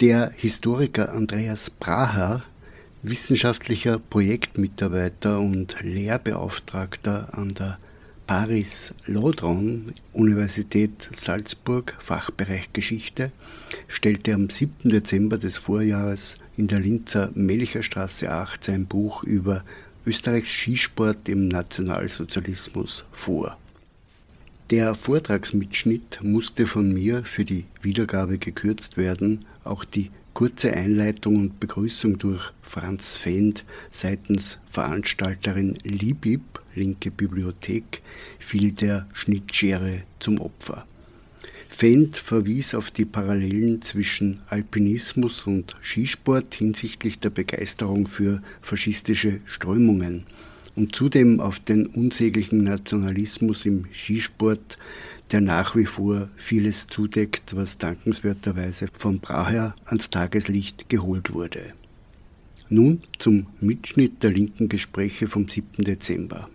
Der Historiker Andreas Braher, wissenschaftlicher Projektmitarbeiter und Lehrbeauftragter an der Paris Lodron Universität Salzburg Fachbereich Geschichte stellte am 7. Dezember des Vorjahres in der Linzer Melcherstraße 8 sein Buch über Österreichs Skisport im Nationalsozialismus vor. Der Vortragsmitschnitt musste von mir für die Wiedergabe gekürzt werden, auch die kurze Einleitung und Begrüßung durch Franz Fend seitens Veranstalterin Libib, linke Bibliothek, fiel der Schnittschere zum Opfer. Fend verwies auf die Parallelen zwischen Alpinismus und Skisport hinsichtlich der Begeisterung für faschistische Strömungen – und zudem auf den unsäglichen Nationalismus im Skisport, der nach wie vor vieles zudeckt, was dankenswerterweise von Braher ans Tageslicht geholt wurde. Nun zum Mitschnitt der linken Gespräche vom 7. Dezember.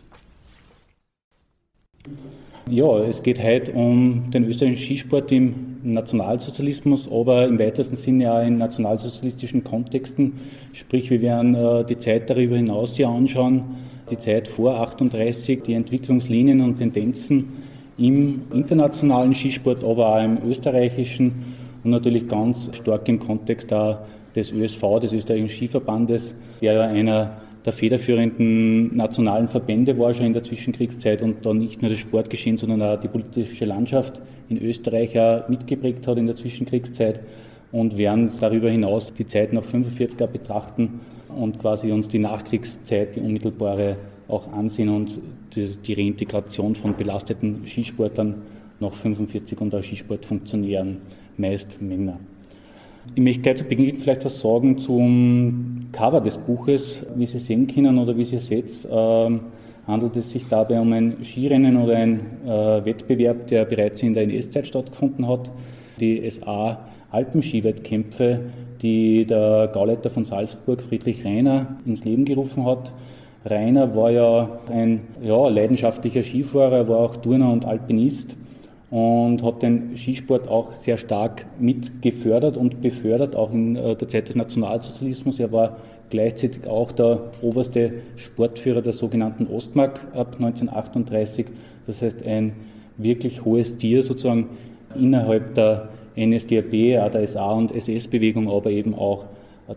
Ja, es geht heute um den österreichischen Skisport im Nationalsozialismus, aber im weitesten Sinne auch in nationalsozialistischen Kontexten. Sprich, wir werden äh, die Zeit darüber hinaus hier anschauen, die Zeit vor 38, die Entwicklungslinien und Tendenzen im internationalen Skisport, aber auch im österreichischen und natürlich ganz stark im Kontext des ÖSV, des österreichischen Skiverbandes, der ja einer der federführenden nationalen Verbände war schon in der Zwischenkriegszeit und dann nicht nur das Sportgeschehen, sondern auch die politische Landschaft in Österreich auch mitgeprägt hat in der Zwischenkriegszeit und werden darüber hinaus die Zeit nach 45 er betrachten und quasi uns die Nachkriegszeit, die unmittelbare auch ansehen und die Reintegration von belasteten Skisportlern nach 45 und auch Skisportfunktionären, meist Männer. Ich möchte gleich zu Beginn vielleicht was sagen zum Cover des Buches. Wie Sie sehen können oder wie Sie seht, äh, handelt es sich dabei um ein Skirennen oder ein äh, Wettbewerb, der bereits in der NS-Zeit stattgefunden hat. Die SA Alpenskiwettkämpfe, die der Gauleiter von Salzburg, Friedrich Reiner, ins Leben gerufen hat. Rainer war ja ein ja, leidenschaftlicher Skifahrer, war auch Turner und Alpinist und hat den Skisport auch sehr stark mitgefördert und befördert, auch in äh, der Zeit des Nationalsozialismus. Er war gleichzeitig auch der oberste Sportführer der sogenannten Ostmark ab 1938. Das heißt, ein wirklich hohes Tier sozusagen innerhalb der NSDAP, auch der SA- und SS-Bewegung, aber eben auch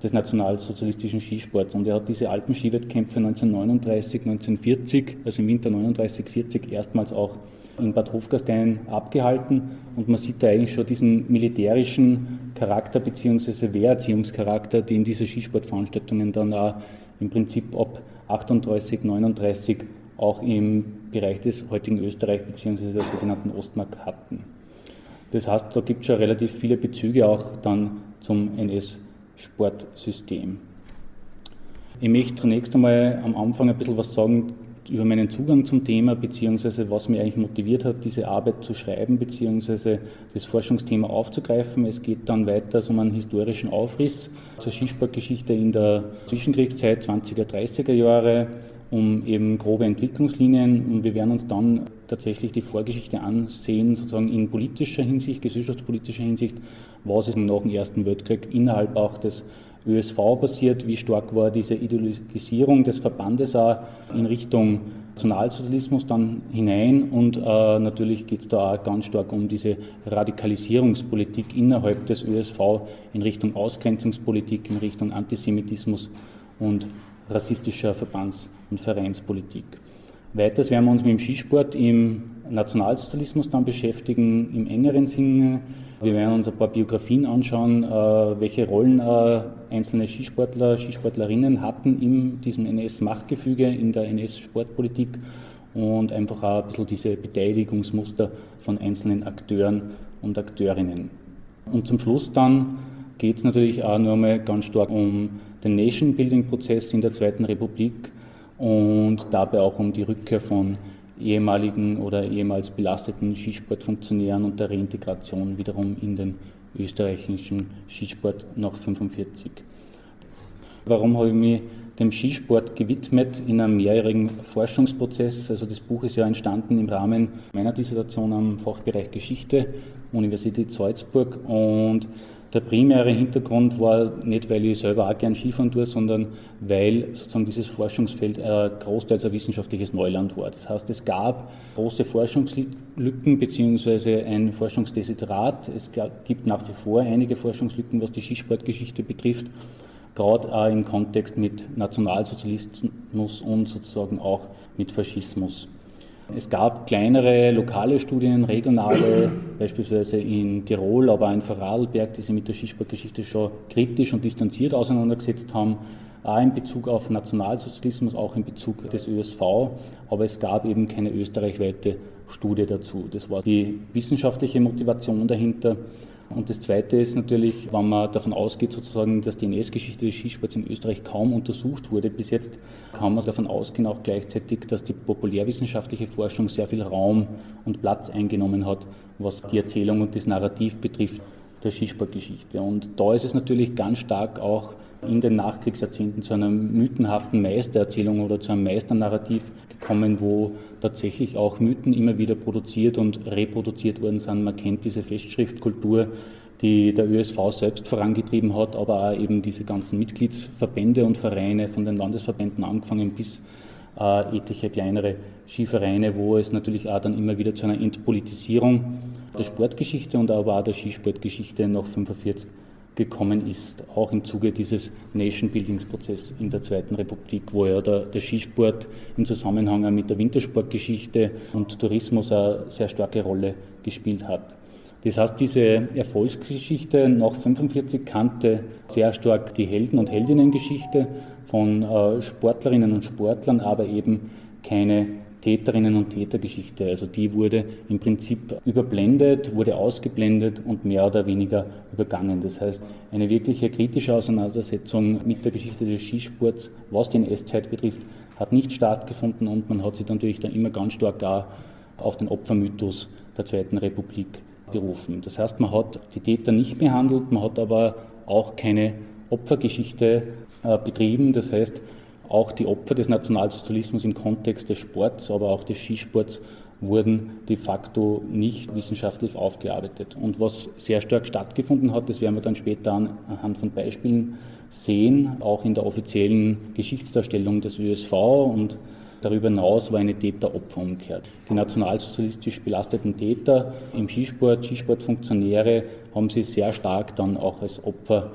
des nationalsozialistischen Skisports. Und er hat diese Alpenskiwettkämpfe 1939, 1940, also im Winter 39, 40 erstmals auch in Bad Hofgastein abgehalten. Und man sieht da eigentlich schon diesen militärischen Charakter bzw. Wehrerziehungscharakter, den diese Skisportveranstaltungen dann auch im Prinzip ab 38, 39 auch im Bereich des heutigen Österreich bzw. der sogenannten Ostmark hatten. Das heißt, da gibt es schon relativ viele Bezüge auch dann zum NS-Sportsystem. Ich möchte zunächst einmal am Anfang ein bisschen was sagen über meinen Zugang zum Thema, beziehungsweise was mich eigentlich motiviert hat, diese Arbeit zu schreiben, beziehungsweise das Forschungsthema aufzugreifen. Es geht dann weiter um einen historischen Aufriss zur Skisportgeschichte in der Zwischenkriegszeit 20er, 30er Jahre, um eben grobe Entwicklungslinien und wir werden uns dann tatsächlich die Vorgeschichte ansehen, sozusagen in politischer Hinsicht, gesellschaftspolitischer Hinsicht, was ist nach dem Ersten Weltkrieg innerhalb auch des ÖSV passiert, wie stark war diese Ideologisierung des Verbandes auch in Richtung Nationalsozialismus dann hinein und äh, natürlich geht es da auch ganz stark um diese Radikalisierungspolitik innerhalb des ÖSV in Richtung Ausgrenzungspolitik, in Richtung Antisemitismus und rassistischer Verbands- und Vereinspolitik. Weiters werden wir uns mit dem Skisport im Nationalsozialismus dann beschäftigen, im engeren Sinne. Wir werden uns ein paar Biografien anschauen, äh, welche Rollen äh, einzelne Skisportler, Skisportlerinnen hatten in diesem NS-Machtgefüge, in der NS-Sportpolitik und einfach auch ein bisschen diese Beteiligungsmuster von einzelnen Akteuren und Akteurinnen. Und zum Schluss dann geht es natürlich auch einmal ganz stark um den Nation-Building-Prozess in der Zweiten Republik und dabei auch um die Rückkehr von ehemaligen oder ehemals belasteten Skisportfunktionären und der Reintegration wiederum in den österreichischen Skisport nach 1945. Warum habe ich mich dem Skisport gewidmet in einem mehrjährigen Forschungsprozess? Also das Buch ist ja entstanden im Rahmen meiner Dissertation am Fachbereich Geschichte, Universität Salzburg und Der primäre Hintergrund war nicht, weil ich selber auch gern Skifahren tue, sondern weil sozusagen dieses Forschungsfeld äh, großteils ein wissenschaftliches Neuland war. Das heißt, es gab große Forschungslücken bzw. ein Forschungsdesiderat. Es gibt nach wie vor einige Forschungslücken, was die Skisportgeschichte betrifft, gerade auch im Kontext mit Nationalsozialismus und sozusagen auch mit Faschismus. Es gab kleinere lokale Studien, regionale, beispielsweise in Tirol, aber auch in Vorarlberg, die sich mit der Skisportgeschichte schon kritisch und distanziert auseinandergesetzt haben, auch in Bezug auf Nationalsozialismus, auch in Bezug des ÖSV, aber es gab eben keine österreichweite Studie dazu. Das war die wissenschaftliche Motivation dahinter. Und das Zweite ist natürlich, wenn man davon ausgeht, sozusagen, dass die NS-Geschichte des Skisports in Österreich kaum untersucht wurde bis jetzt, kann man davon ausgehen auch gleichzeitig, dass die populärwissenschaftliche Forschung sehr viel Raum und Platz eingenommen hat, was die Erzählung und das Narrativ betrifft der Skisportgeschichte. Und da ist es natürlich ganz stark auch in den Nachkriegsjahrzehnten zu einer mythenhaften Meistererzählung oder zu einem Meisternarrativ gekommen, wo tatsächlich auch Mythen immer wieder produziert und reproduziert worden sind. Man kennt diese Festschriftkultur, die der ÖSV selbst vorangetrieben hat, aber auch eben diese ganzen Mitgliedsverbände und Vereine von den Landesverbänden angefangen bis äh, etliche kleinere Skivereine, wo es natürlich auch dann immer wieder zu einer Entpolitisierung der Sportgeschichte und aber auch der Skisportgeschichte nach 1945 gekommen ist, auch im Zuge dieses Nation-Buildings-Prozesses in der Zweiten Republik, wo ja der, der, Skisport im Zusammenhang mit der Wintersportgeschichte und Tourismus eine sehr starke Rolle gespielt hat. Das heißt, diese Erfolgsgeschichte nach 1945 kannte sehr stark die Helden- und Heldinnengeschichte von äh, Sportlerinnen und Sportlern, aber eben keine Täterinnen und Tätergeschichte. Also die wurde im Prinzip überblendet, wurde ausgeblendet und mehr oder weniger übergangen. Das heißt, eine wirkliche kritische Auseinandersetzung mit der Geschichte des Skisports, was die NS-Zeit betrifft, hat nicht stattgefunden und man hat sich natürlich dann immer ganz stark auch auf den Opfermythos der Zweiten Republik berufen. Das heißt, man hat die Täter nicht behandelt, man hat aber auch keine Opfergeschichte äh, betrieben. Das heißt, auch die Opfer des Nationalsozialismus im Kontext des Sports, aber auch des Skisports wurden de facto nicht wissenschaftlich aufgearbeitet. Und was sehr stark stattgefunden hat, das werden wir dann später anhand von Beispielen sehen, auch in der offiziellen Geschichtsdarstellung des ÖSV und darüber hinaus war eine Täter-Opfer-Umkehr. Die nationalsozialistisch belasteten Täter im Skisport, Skisportfunktionäre haben sie sehr stark dann auch als Opfer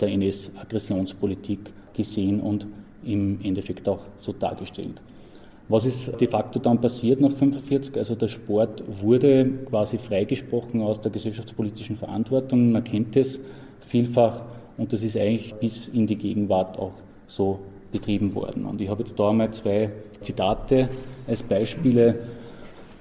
der NS-Aggressionspolitik gesehen und im Endeffekt auch so dargestellt. Was ist de facto dann passiert nach 1945? Also der Sport wurde quasi freigesprochen aus der gesellschaftspolitischen Verantwortung. Man kennt es vielfach und das ist eigentlich bis in die Gegenwart auch so betrieben worden. Und ich habe jetzt da einmal zwei Zitate als Beispiele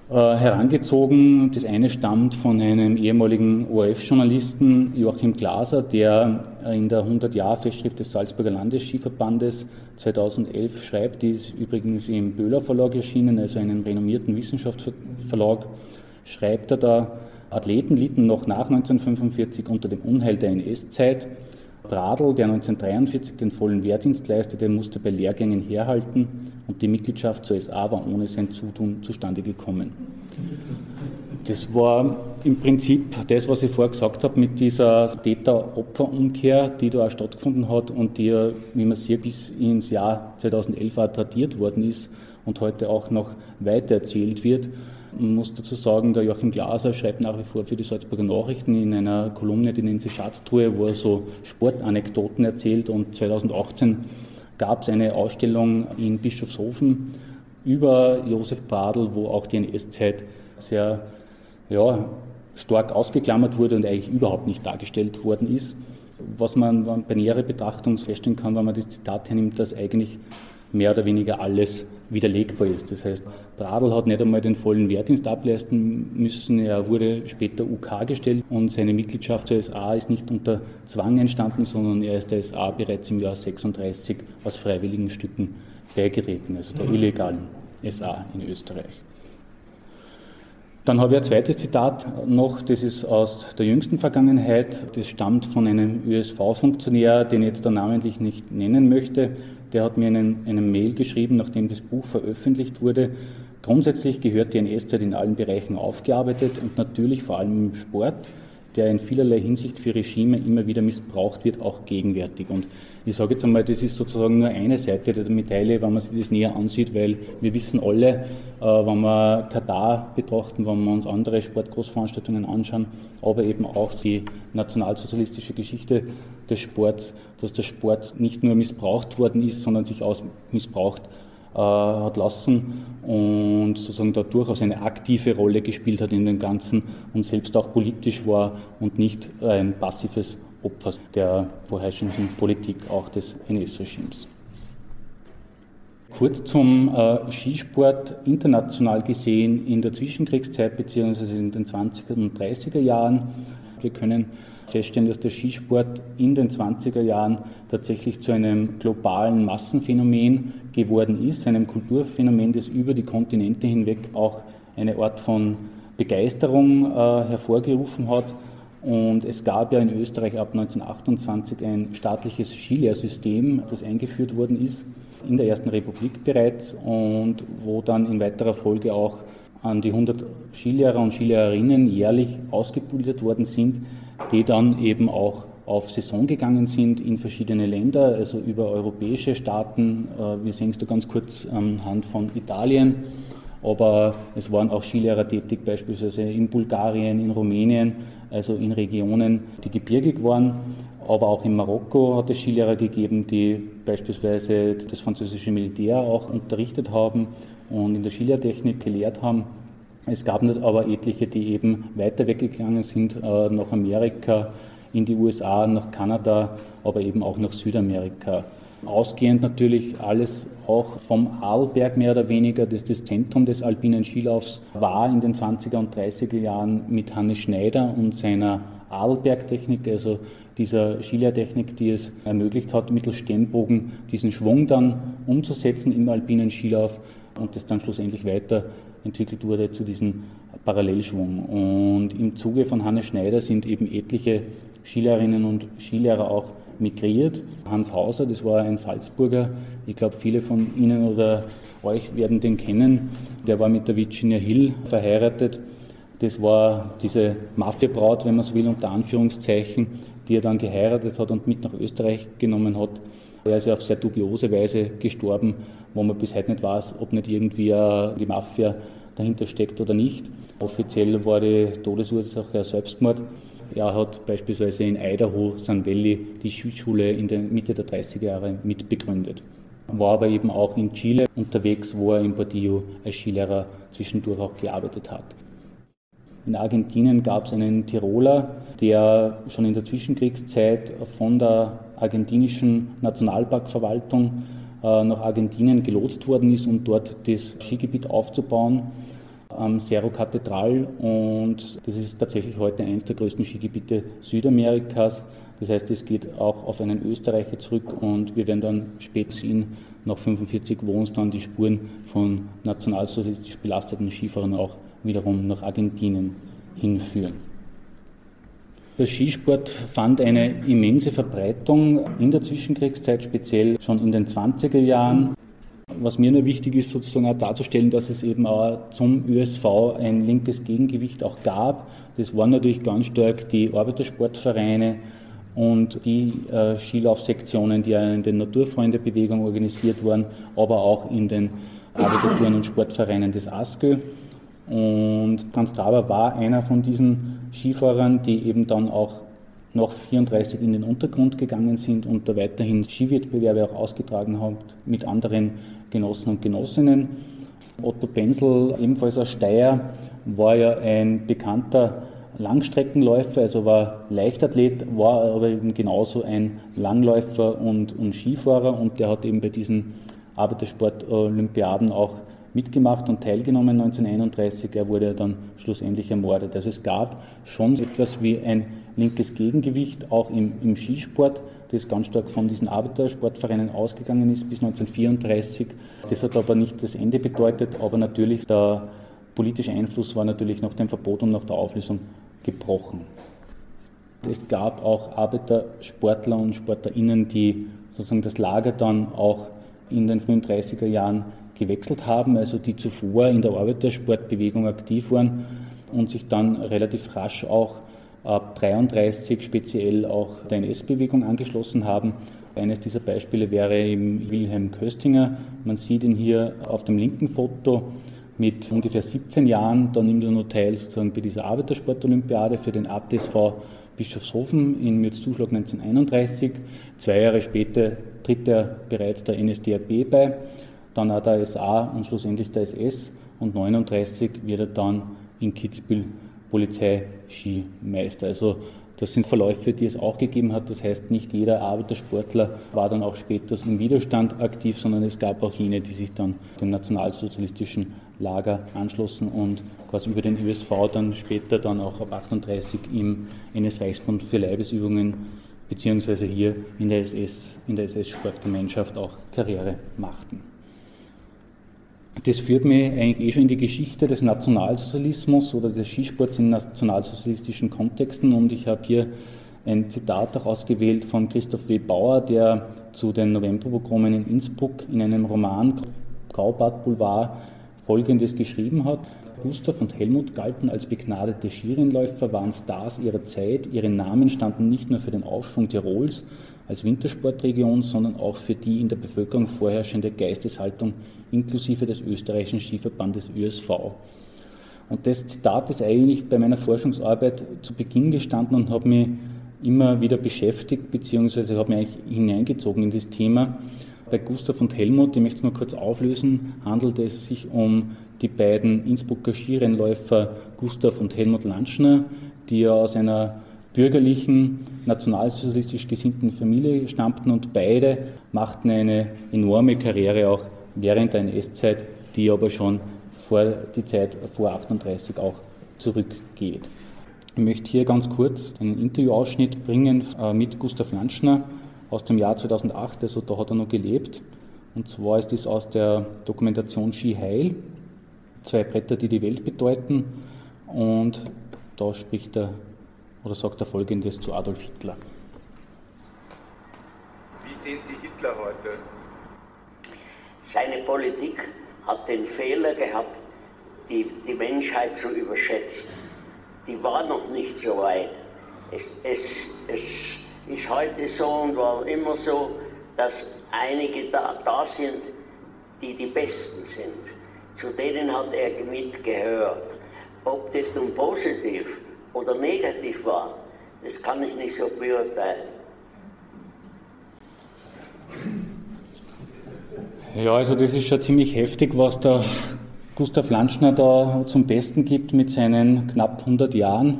äh, herangezogen. Das eine stammt von einem ehemaligen ORF-Journalisten, Joachim Glaser, der in der 100-Jahr-Festschrift des Salzburger Landesskiverbandes 2011 schreibt, die ist übrigens im Böhler Verlag erschienen, also einem renommierten Wissenschaftsverlag, schreibt er da, Athleten litten noch nach 1945 unter dem Unheil der NS-Zeit. Bradl, der 1943 den vollen Wehrdienst leistete, musste bei Lehrgängen herhalten und die Mitgliedschaft zur SA war ohne sein Zutun zustande gekommen. Das war im Prinzip das, was ich vorher gesagt habe, mit dieser Täter-Opfer-Umkehr, die da auch stattgefunden hat und die wie man sieht, bis ins Jahr 2011 auch tradiert worden ist und heute auch noch weiter erzählt wird. Man muss dazu sagen, der Joachim Glaser schreibt nach wie vor für die Salzburger Nachrichten in einer Kolumne, die nennt sich Schatztruhe, wo er so Sportanekdoten erzählt und 2018 gab es eine Ausstellung in Bischofshofen über Josef Bradl, wo auch die NS-Zeit sehr ja, stark ausgeklammert wurde und eigentlich überhaupt nicht dargestellt worden ist. Was man bei näherer Betrachtung feststellen kann, wenn man das Zitat hernimmt, dass eigentlich mehr oder weniger alles widerlegbar ist. Das heißt, Bradl hat nicht einmal den vollen Wehrdienst ableisten müssen. Er wurde später UK gestellt und seine Mitgliedschaft zur SA ist nicht unter Zwang entstanden, sondern er ist der SA bereits im Jahr 36 aus freiwilligen Stücken beigetreten, also der illegalen SA in Österreich. Dann habe ich ein zweites Zitat noch, das ist aus der jüngsten Vergangenheit. Das stammt von einem ÖSV-Funktionär, den ich jetzt da namentlich nicht nennen möchte. Der hat mir einen, einen Mail geschrieben, nachdem das Buch veröffentlicht wurde. Grundsätzlich gehört die NS-Zeit in allen Bereichen aufgearbeitet und natürlich vor allem im Sport. Der in vielerlei Hinsicht für Regime immer wieder missbraucht wird, auch gegenwärtig. Und ich sage jetzt einmal, das ist sozusagen nur eine Seite der Medaille, wenn man sich das näher ansieht, weil wir wissen alle, äh, wenn wir Katar betrachten, wenn wir uns andere Sportgroßveranstaltungen anschauen, aber eben auch die nationalsozialistische Geschichte des Sports, dass der Sport nicht nur missbraucht worden ist, sondern sich auch missbraucht hat lassen und sozusagen da durchaus eine aktive Rolle gespielt hat in dem Ganzen und selbst auch politisch war und nicht ein passives Opfer der vorherrschenden Politik auch des NS-Regimes. Kurz zum äh, Skisport international gesehen in der Zwischenkriegszeit bzw. in den 20er und 30er Jahren. Wir können feststellen, dass der Skisport in den 20er Jahren tatsächlich zu einem globalen Massenphänomen geworden ist, einem Kulturphänomen, das über die Kontinente hinweg auch eine Art von Begeisterung äh, hervorgerufen hat. Und es gab ja in Österreich ab 1928 ein staatliches Skilehrsystem, das eingeführt worden ist, in der Ersten Republik bereits und wo dann in weiterer Folge auch an die 100 Skilehrer und Skilehrerinnen jährlich ausgebildet worden sind, die dann eben auch auf Saison gegangen sind in verschiedene Länder, also über europäische Staaten. Äh, wir sehen es da ganz kurz anhand von Italien, aber es waren auch Skilehrer tätig, beispielsweise in Bulgarien, in Rumänien, also in Regionen, die gebirgig waren. Aber auch in Marokko hat es Skilehrer gegeben, die beispielsweise das französische Militär auch unterrichtet haben und in der Skilehrdtechnik gelehrt haben. Es gab aber etliche, die eben weiter weggegangen sind, äh, nach Amerika, in die USA, nach Kanada, aber eben auch nach Südamerika. Ausgehend natürlich alles auch vom Arlberg mehr oder weniger, das das Zentrum des alpinen Skilaufs war in den 20er und 30er Jahren mit Hannes Schneider und seiner Arlberg-Technik, also dieser Skilehrtechnik, die es ermöglicht hat, mittels Stemmbogen diesen Schwung dann umzusetzen im alpinen Skilauf und das dann schlussendlich weiter entwickelt wurde zu diesem Parallelschwung. Und im Zuge von Hannes Schneider sind eben etliche Skilehrerinnen und Skilehrer auch migriert. Hans Hauser, das war ein Salzburger, ich glaube viele von Ihnen oder euch werden den kennen, der war mit der Virginia Hill verheiratet. Das war diese Mafiabraut, wenn man es will, unter Anführungszeichen, die er dann geheiratet hat und mit nach Österreich genommen hat. Er ist auf sehr dubiose Weise gestorben, wo man bis heute nicht weiß, ob nicht irgendwie die Mafia dahinter steckt oder nicht. Offiziell war die Todesursache Selbstmord. Er hat beispielsweise in Idaho, Sun Valley, die Skischule in der Mitte der 30er Jahre mitbegründet. War aber eben auch in Chile unterwegs, wo er in Bordillo als Skilehrer zwischendurch auch gearbeitet hat. In Argentinien gab es einen Tiroler, der schon in der Zwischenkriegszeit von der argentinischen Nationalparkverwaltung äh, nach Argentinien gelotst worden ist, um dort das Skigebiet aufzubauen am Cerro Catedral und das ist tatsächlich heute eines der größten Skigebiete Südamerikas. Das heißt, es geht auch auf einen Österreicher zurück und wir werden dann später sehen, nach 45 wo uns dann die Spuren von nationalsozialistisch belasteten Skifahrern auch wiederum nach Argentinien hinführen. Der Skisport fand eine immense Verbreitung in der Zwischenkriegszeit, speziell schon in den 20er Jahren. Was mir nur wichtig ist, sozusagen auch darzustellen, dass es eben auch zum ÖSV ein linkes Gegengewicht auch gab. Das waren natürlich ganz stark die Arbeitersportvereine und die äh, Skilaufsektionen, die ja in den Naturfreundebewegungen organisiert waren, aber auch in den Arbeitertouren und Sportvereinen des ASKÖ. Und Franz Traber war einer von diesen Skifahrern, die eben dann auch nach 34 in den Untergrund gegangen sind und da weiterhin Skiwettbewerbe auch ausgetragen hat mit anderen Genossen und Genossinnen. Otto Benzel, ebenfalls aus Steyr, war ja ein bekannter Langstreckenläufer, also war Leichtathlet, war aber eben genauso ein Langläufer und, und Skifahrer und der hat eben bei diesen Arbeitersport-Olympiaden auch mitgemacht und teilgenommen 1931. Er wurde dann schlussendlich ermordet. Also es gab schon etwas wie ein linkes Gegengewicht, auch im, im Skisport, das ganz stark von diesen Arbeitersportvereinen ausgegangen ist bis 1934. Das hat aber nicht das Ende bedeutet, aber natürlich der politische Einfluss war natürlich nach dem Verbot und nach der Auflösung gebrochen. Es gab auch Arbeitersportler und Sportlerinnen, die sozusagen das Lager dann auch in den frühen 30er Jahren gewechselt haben, also die zuvor in der Arbeitersportbewegung aktiv waren und sich dann relativ rasch auch ab 33 speziell auch der NS-Bewegung angeschlossen haben. Eines dieser Beispiele wäre eben Wilhelm Köstinger. Man sieht ihn hier auf dem linken Foto mit ungefähr 17 Jahren. Da nimmt er nur teil sozusagen bei dieser Arbeitersportolympiade für den ATSV Bischofshofen in Mürzzuschlag 1931. Zwei Jahre später tritt er bereits der NSDAP bei, dann auch der SA und schlussendlich der SS und 1939 wird er dann in Kitzbühel Polizeiskimeister. Also das sind Verläufe, die es auch gegeben hat. Das heißt, nicht jeder Arbeitersportler war dann auch später im Widerstand aktiv, sondern es gab auch jene, die sich dann dem nationalsozialistischen Lager anschlossen und quasi über den ÖSV dann später dann auch ab 38 im NS-Reichsbund für Leibesübungen beziehungsweise hier in der SS, in der SS-Sportgemeinschaft auch Karriere machten. Das führt mich eigentlich eh schon in die Geschichte des Nationalsozialismus oder des Skisports in nationalsozialistischen Kontexten und ich habe hier ein Zitat auch ausgewählt von Christoph W. Bauer, der zu den Novemberprogrammen in Innsbruck in einem Roman Graubart Boulevard Folgendes geschrieben hat. Gustav und Helmut galten als begnadete Skirennläufer, waren Stars ihrer Zeit. Ihre Namen standen nicht nur für den Aufschwung Tirols als Wintersportregion, sondern auch für die in der Bevölkerung vorherrschende Geisteshaltung inklusive des österreichischen Skiverbandes ÖSV. Und das Zitat ist eigentlich bei meiner Forschungsarbeit zu Beginn gestanden und hat mich immer wieder beschäftigt, beziehungsweise hat mich eigentlich hineingezogen in das Thema. Bei Gustav und Helmut, ich möchte es mal kurz auflösen, handelt es sich um die beiden Innsbrucker Skirennläufer Gustav und Helmut Lanschner, die ja aus einer bürgerlichen, nationalsozialistisch gesinnten Familie stammten und beide machten eine enorme Karriere auch während der NS-Zeit, die aber schon vor die Zeit vor 38 auch zurückgeht. Ich möchte hier ganz kurz einen Interviewausschnitt bringen äh, mit Gustav Lanschner aus dem Jahr 2008, also da hat er noch gelebt. Und zwar ist das aus der Dokumentation Ski Heil, zwei Bretter, die die Welt bedeuten. Und da spricht er oder sagt er folgendes zu Adolf Hitler. Wie sehen Sie Hitler heute? Seine Politik hat den Fehler gehabt, die, die Menschheit zu überschätzen. Die war noch nicht so weit. Es, es, es ist heute so und war immer so, dass einige da, da sind, die die Besten sind. Zu denen hat er mitgehört. Ob das nun positiv oder negativ war, das kann ich nicht so beurteilen. Ja, also das ist schon ziemlich heftig, was der Gustav Lanschner da zum Besten gibt mit seinen knapp 100 Jahren.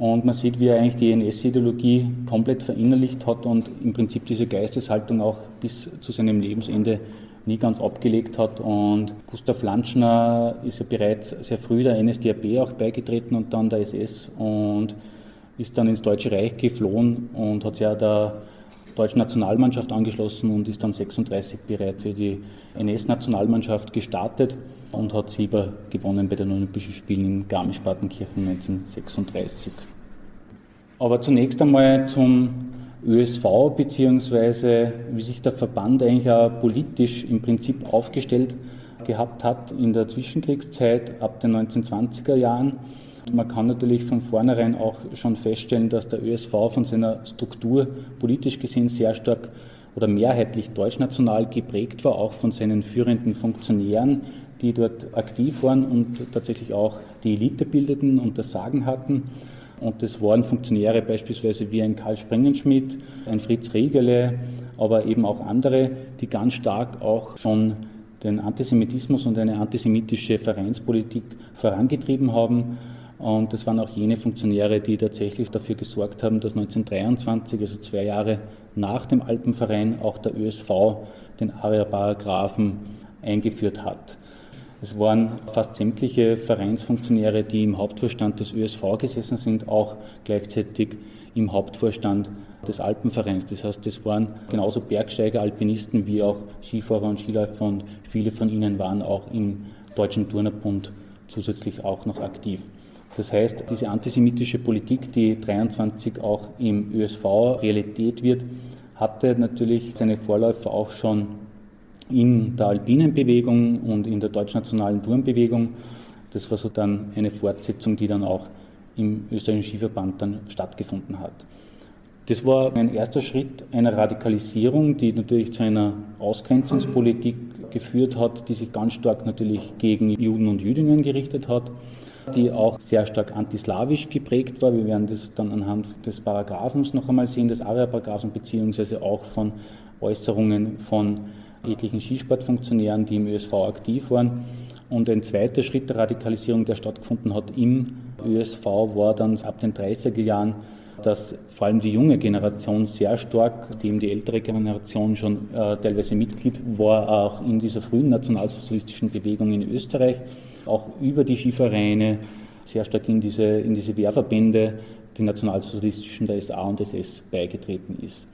Und man sieht, wie er eigentlich die NS-Ideologie komplett verinnerlicht hat und im Prinzip diese Geisteshaltung auch bis zu seinem Lebensende nie ganz abgelegt hat. Und Gustav Lanschner ist ja bereits sehr früh der NSDAP auch beigetreten und dann der SS und ist dann ins Deutsche Reich geflohen und hat ja der deutschen Nationalmannschaft angeschlossen und ist dann 36 bereits für die NS-Nationalmannschaft gestartet und hat Silber gewonnen bei den Olympischen Spielen in Garmisch-Partenkirchen 1936. Aber zunächst einmal zum ÖSV beziehungsweise wie sich der Verband eigentlich auch politisch im Prinzip aufgestellt gehabt hat in der Zwischenkriegszeit ab den 1920er Jahren. Man kann natürlich von vornherein auch schon feststellen, dass der ÖSV von seiner Struktur politisch gesehen sehr stark oder mehrheitlich deutschnational geprägt war, auch von seinen führenden Funktionären, die dort aktiv waren und tatsächlich auch die Elite bildeten und das Sagen hatten. Und das waren Funktionäre beispielsweise wie ein Karl Sprengenschmidt, ein Fritz Riegele, aber eben auch andere, die ganz stark auch schon den Antisemitismus und eine antisemitische Vereinspolitik vorangetrieben haben. Und das waren auch jene Funktionäre, die tatsächlich dafür gesorgt haben, dass 1923, also zwei Jahre nach dem Alpenverein, auch der ÖSV den ARIA-Paragraphen eingeführt hat. Es waren fast sämtliche Vereinsfunktionäre, die im Hauptvorstand des ÖSV gesessen sind, auch gleichzeitig im Hauptvorstand des Alpenvereins. Das heißt, es waren genauso Bergsteiger, Alpinisten wie auch Skifahrer und Skiläufer und viele von ihnen waren auch im Deutschen Turnerbund zusätzlich auch noch aktiv. Das heißt, diese antisemitische Politik, die 23 auch im ÖSV Realität wird, hatte natürlich seine Vorläufer auch schon in der alpinen Bewegung und in der deutschnationalen Turnbewegung. Das war so dann eine Fortsetzung, die dann auch im österreichischen Skiverband dann stattgefunden hat. Das war ein erster Schritt einer Radikalisierung, die natürlich zu einer Ausgrenzungspolitik geführt hat, die sich ganz stark natürlich gegen Juden und Jüdinnen gerichtet hat, die auch sehr stark antislawisch geprägt war. Wir werden das dann anhand des Paragraphens noch einmal sehen, des ARIA-Paragraphen, beziehungsweise auch von Äußerungen von etlichen Skisportfunktionären, die im ÖSV aktiv waren. Und ein zweiter Schritt der Radikalisierung, der stattgefunden hat im ÖSV, war dann ab den 30er Jahren, dass vor allem die junge Generation sehr stark, eben die ältere Generation schon äh, teilweise Mitglied war, auch in dieser frühen nationalsozialistischen Bewegung in Österreich, auch über die Skivereine sehr stark in diese, in diese Wehrverbände, die nationalsozialistischen der SA und SS beigetreten ist.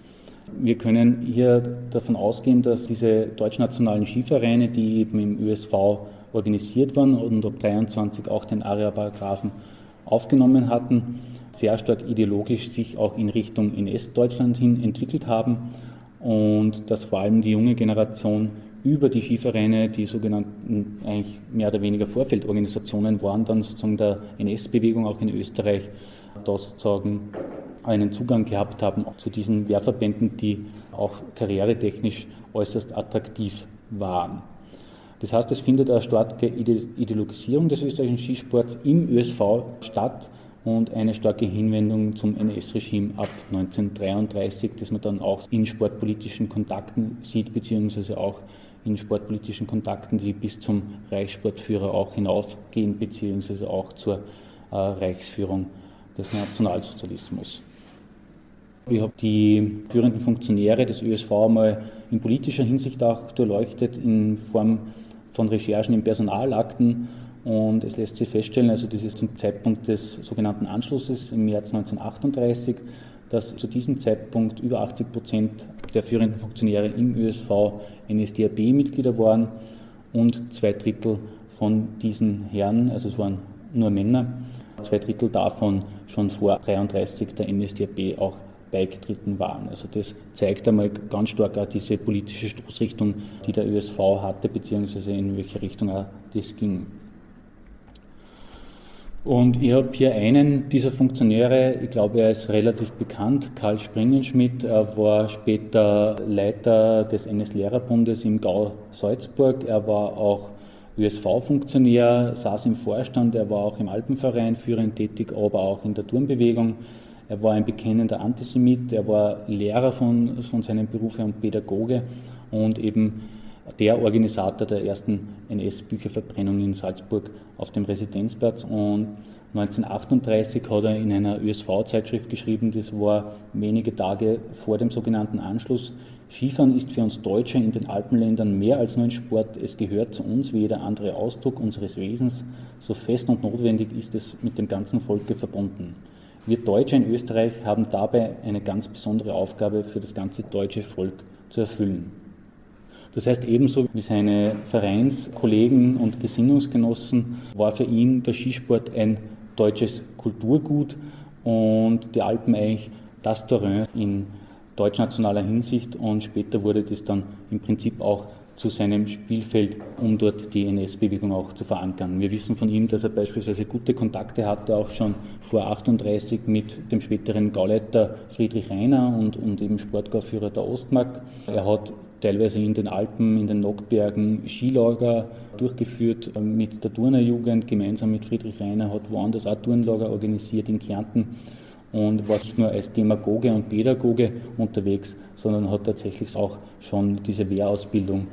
Wir können hier davon ausgehen, dass diese deutschnationalen Skivereine, die eben im ÖSV organisiert waren und ab 23 auch den ARIA-Paragraphen aufgenommen hatten, sehr stark ideologisch sich auch in Richtung NS-Deutschland hin entwickelt haben und dass vor allem die junge Generation über die Skivereine, die sogenannten eigentlich mehr oder weniger Vorfeldorganisationen waren, dann sozusagen der NS-Bewegung auch in Österreich da sozusagen einen Zugang gehabt haben zu diesen Wehrverbänden, die auch karrieretechnisch äußerst attraktiv waren. Das heißt, es findet eine starke Ideologisierung des österreichischen Skisports im ÖSV statt und eine starke Hinwendung zum NS-Regime ab 1933, das man dann auch in sportpolitischen Kontakten sieht, beziehungsweise auch in sportpolitischen Kontakten, die bis zum Reichssportführer auch hinaufgehen, beziehungsweise auch zur äh, Reichsführung des Nationalsozialismus. Ich habe die führenden Funktionäre des ÖSV mal in politischer Hinsicht auch durchleuchtet, in Form von Recherchen in Personalakten. Und es lässt sich feststellen, also das ist zum Zeitpunkt des sogenannten Anschlusses im März 1938, dass zu diesem Zeitpunkt über 80 Prozent der führenden Funktionäre im ÖSV NSDAP-Mitglieder waren und zwei Drittel von diesen Herren, also es waren nur Männer, zwei Drittel davon schon vor 1933 der NSDAP auch beigetreten waren. Also das zeigt einmal ganz stark auch diese politische Stoßrichtung, die der ÖSV hatte, beziehungsweise in welche Richtung auch das ging. Und ich habe hier einen dieser Funktionäre, ich glaube, er ist relativ bekannt, Karl Springenschmidt, er war später Leiter des NS-Lehrerbundes im Gau Salzburg, er war auch ÖSV-Funktionär, saß im Vorstand, er war auch im Alpenverein führend tätig, aber auch in der Turnbewegung. Er war ein bekennender Antisemit, er war Lehrer von, von seinem Beruf und Pädagoge und eben der Organisator der ersten NS-Bücherverbrennung in Salzburg auf dem Residenzplatz. Und 1938 hat er in einer ÖSV-Zeitschrift geschrieben, das war wenige Tage vor dem sogenannten Anschluss. Skifahren ist für uns Deutsche in den Alpenländern mehr als nur ein Sport. Es gehört zu uns wie jeder andere Ausdruck unseres Wesens. So fest und notwendig ist es mit dem ganzen Volke verbunden. Wir Deutsche in Österreich haben dabei eine ganz besondere Aufgabe für das ganze deutsche Volk zu erfüllen. Das heißt, ebenso wie seine Vereinskollegen und Gesinnungsgenossen war für ihn der Skisport ein deutsches Kulturgut und die Alpen eigentlich das Terrain in deutschnationaler Hinsicht und später wurde das dann im Prinzip auch zu seinem Spielfeld, um dort die NS-Bewegung auch zu verankern. Wir wissen von ihm, dass er beispielsweise gute Kontakte hatte, auch schon vor 38 mit dem späteren Gauleiter Friedrich Reiner und, und eben Sportgauführer der Ostmark. Er hat teilweise in den Alpen, in den Nockbergen Skilager durchgeführt mit der Turnerjugend, gemeinsam mit Friedrich Reiner, hat woanders auch Turnlager organisiert in Kärnten und war nicht nur als Demagoge und Pädagoge unterwegs, sondern hat tatsächlich auch schon diese Wehrausbildung